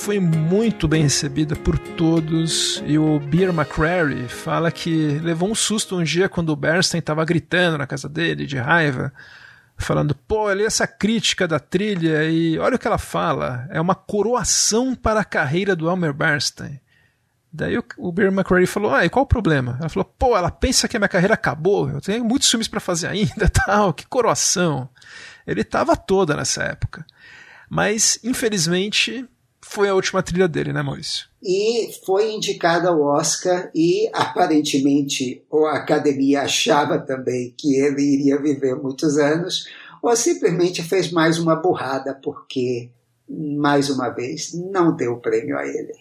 Foi muito bem recebida por todos e o Beer McCreary fala que levou um susto um dia quando o Bernstein estava gritando na casa dele de raiva, falando: pô, olha essa crítica da trilha e olha o que ela fala, é uma coroação para a carreira do Elmer Bernstein. Daí o, Beer McCreary falou: Ah, e qual o problema? Ela falou: Pô, ela pensa que a minha carreira acabou, eu tenho muitos filmes para fazer ainda, tal, que coroação. Ele estava toda nessa época. Mas, infelizmente, foi a última trilha dele, né, Maurício? E foi indicada ao Oscar e aparentemente a academia achava também que ele iria viver muitos anos, ou simplesmente fez mais uma burrada porque, mais uma vez, não deu o prêmio a ele.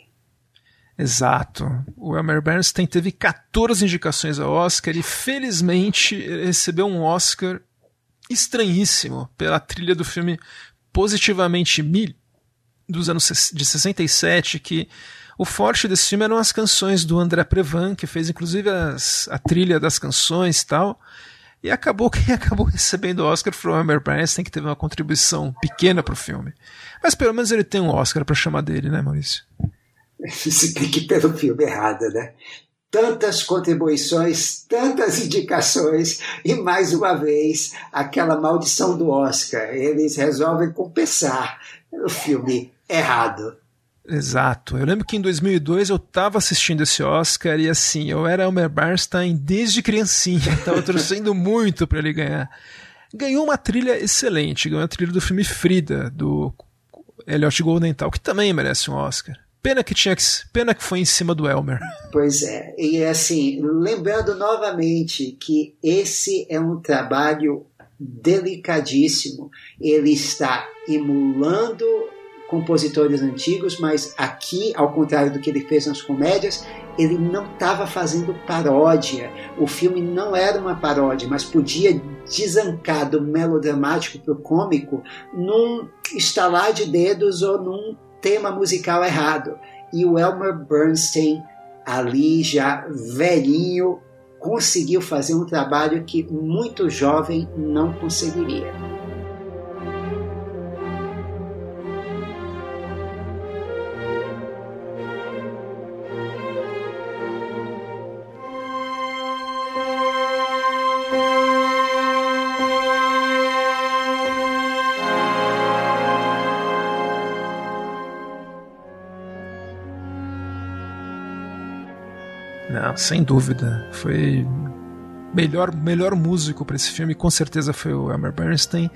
Exato. O Elmer Bernstein teve 14 indicações ao Oscar e felizmente recebeu um Oscar estranhíssimo pela trilha do filme Positivamente Mil, dos anos de 67, que o forte desse filme eram as canções do André Previn, que fez inclusive as, a trilha das canções e tal. E acabou quem acabou recebendo o Oscar foi o Elmer Bernstein, que teve uma contribuição pequena para o filme. Mas pelo menos ele tem um Oscar para chamar dele, né, Maurício? Se clique pelo filme errado, né? Tantas contribuições, tantas indicações e mais uma vez aquela maldição do Oscar. Eles resolvem compensar o filme errado. Exato. Eu lembro que em 2002 eu estava assistindo esse Oscar e assim, eu era Elmer Bernstein desde criancinha, estava torcendo muito para ele ganhar. Ganhou uma trilha excelente, ganhou a trilha do filme Frida, do Elliot Goldenthal, que também merece um Oscar. Pena que tinha que, pena que foi em cima do Elmer. Pois é. E assim, lembrando novamente que esse é um trabalho delicadíssimo. Ele está emulando compositores antigos, mas aqui, ao contrário do que ele fez nas comédias, ele não estava fazendo paródia. O filme não era uma paródia, mas podia desancar do melodramático para o cômico num estalar de dedos ou num tema musical errado. E o Elmer Bernstein, ali já velhinho, conseguiu fazer um trabalho que muito jovem não conseguiria. Sem dúvida. Foi melhor melhor músico para esse filme com certeza foi o Elmer Bernstein.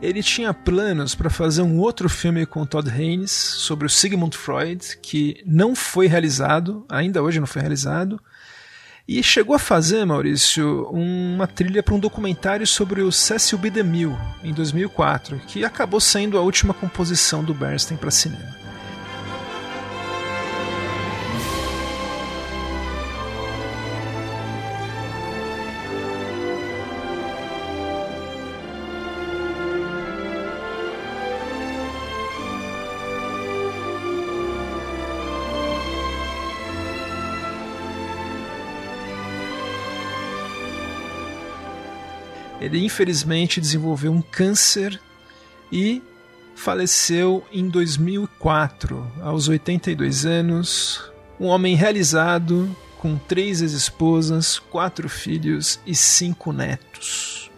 Ele tinha planos para fazer um outro filme com Todd Haynes sobre o Sigmund Freud que não foi realizado, ainda hoje não foi realizado. E chegou a fazer, Maurício, uma trilha para um documentário sobre o Cecil B. DeMille em 2004, que acabou sendo a última composição do Bernstein para cinema. Ele infelizmente desenvolveu um câncer e faleceu em 2004, aos 82 anos. Um homem realizado, com três ex-esposas, quatro filhos e cinco netos.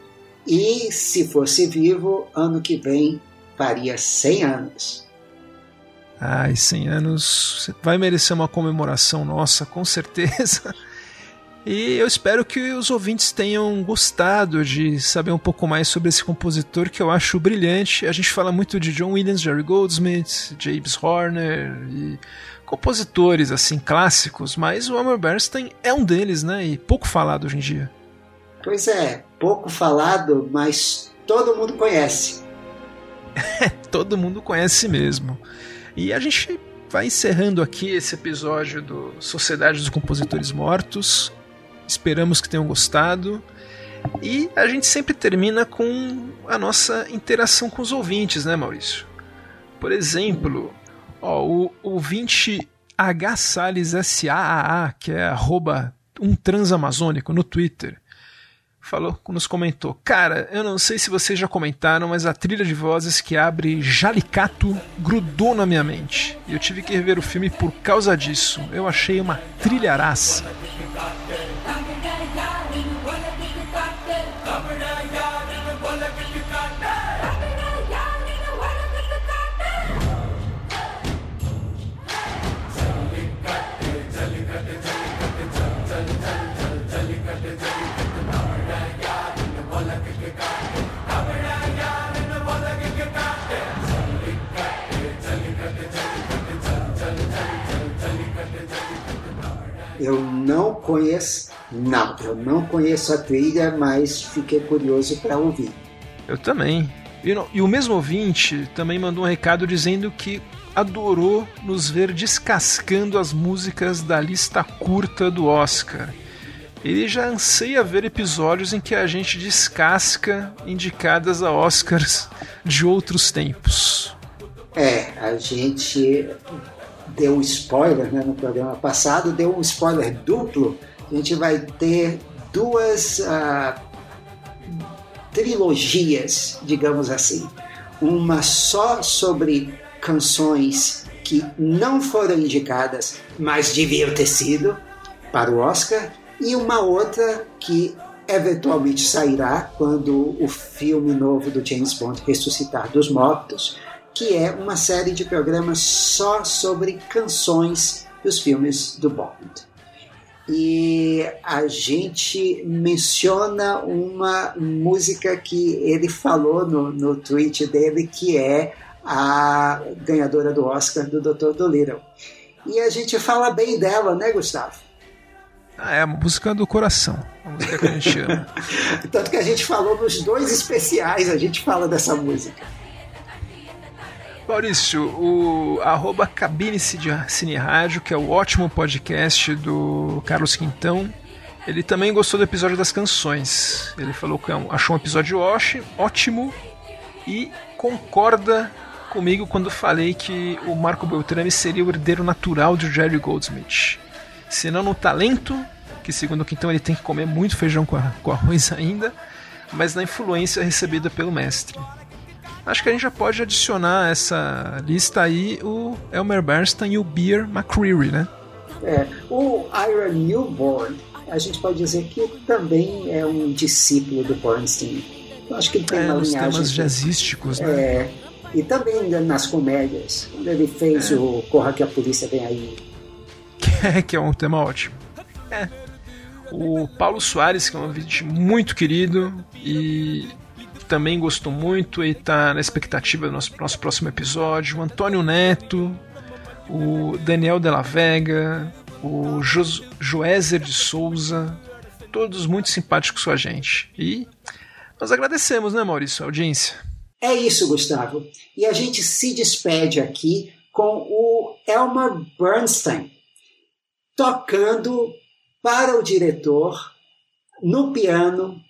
E se fosse vivo, ano que vem faria 100 anos. Ai, 100 anos vai merecer uma comemoração nossa, com certeza. E eu espero que os ouvintes tenham gostado de saber um pouco mais sobre esse compositor que eu acho brilhante. A gente fala muito de John Williams, Jerry Goldsmith, James Horner e compositores assim clássicos, mas o Elmer Bernstein é um deles, né? E pouco falado hoje em dia. Pois é, pouco falado, mas todo mundo conhece. todo mundo conhece mesmo. E a gente vai encerrando aqui esse episódio do Sociedade dos Compositores Mortos. Esperamos que tenham gostado. E a gente sempre termina com a nossa interação com os ouvintes, né, Maurício? Por exemplo, ó, o ouvinte H Salles SAAA, que é arroba um transamazônico no Twitter, falou, nos comentou: Cara, eu não sei se vocês já comentaram, mas a trilha de vozes que abre Jalicato grudou na minha mente. E eu tive que rever o filme por causa disso. Eu achei uma trilharaça. Eu não conheço, não, eu não conheço a trilha, mas fiquei curioso para ouvir. Eu também. E, e o mesmo ouvinte também mandou um recado dizendo que adorou nos ver descascando as músicas da lista curta do Oscar. Ele já anseia ver episódios em que a gente descasca indicadas a Oscars de outros tempos. É, a gente deu um spoiler né, no programa passado, deu um spoiler duplo. A gente vai ter duas uh, trilogias, digamos assim. Uma só sobre canções que não foram indicadas, mas deviam ter sido para o Oscar, e uma outra que eventualmente sairá quando o filme novo do James Bond ressuscitar dos mortos que é uma série de programas só sobre canções dos filmes do Bond. E a gente menciona uma música que ele falou no, no tweet dele, que é a ganhadora do Oscar do Dr. Dolittle. E a gente fala bem dela, né, Gustavo? Ah, é uma música do coração. Uma música que a gente ama. Tanto que a gente falou nos dois especiais, a gente fala dessa música. Maurício, o arroba Cabine-se de Cine Rádio, que é o ótimo podcast do Carlos Quintão, ele também gostou do episódio das canções. Ele falou que é achou um episódio ótimo e concorda comigo quando falei que o Marco Beltrame seria o herdeiro natural de Jerry Goldsmith. Se não no talento, que segundo o Quintão ele tem que comer muito feijão com arroz ainda, mas na influência recebida pelo mestre. Acho que a gente já pode adicionar essa lista aí o Elmer Bernstein e o Beer McCreary, né? É, o Ira Newborn, a gente pode dizer que também é um discípulo do Bernstein. Eu acho que ele tem é, uma linhagem. temas jazzísticos, né? É, e também nas comédias, quando ele fez é. o Corra que a Polícia Vem Aí. que é um tema ótimo. É. O Paulo Soares, que é um vídeo muito querido e também gostou muito e está na expectativa do nosso, nosso próximo episódio. O Antônio Neto, o Daniel Della Vega, o jo Joézer de Souza, todos muito simpáticos com a gente. E nós agradecemos, né, Maurício, a audiência. É isso, Gustavo. E a gente se despede aqui com o Elmer Bernstein tocando para o diretor no piano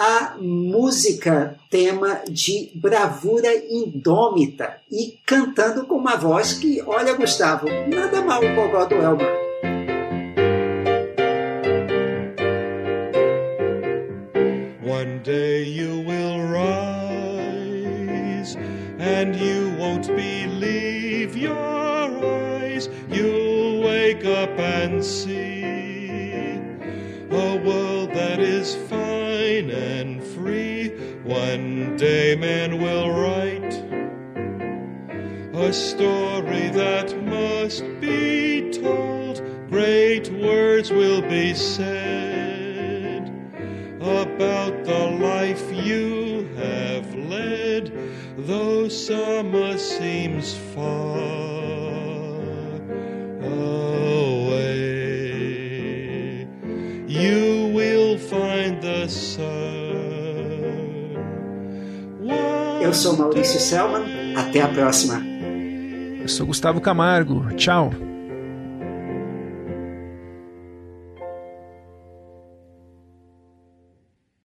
a música tema de bravura indômita e cantando com uma voz que, olha, Gustavo, nada mal o gogó do Elmer. One day you will rise and you won't believe your eyes. You'll wake up and see a world that is. One day man will write a story that must be told. Great words will be said about the life you have led, though summer seems far. Eu sou Maurício Selman. Até a próxima. Eu sou Gustavo Camargo. Tchau.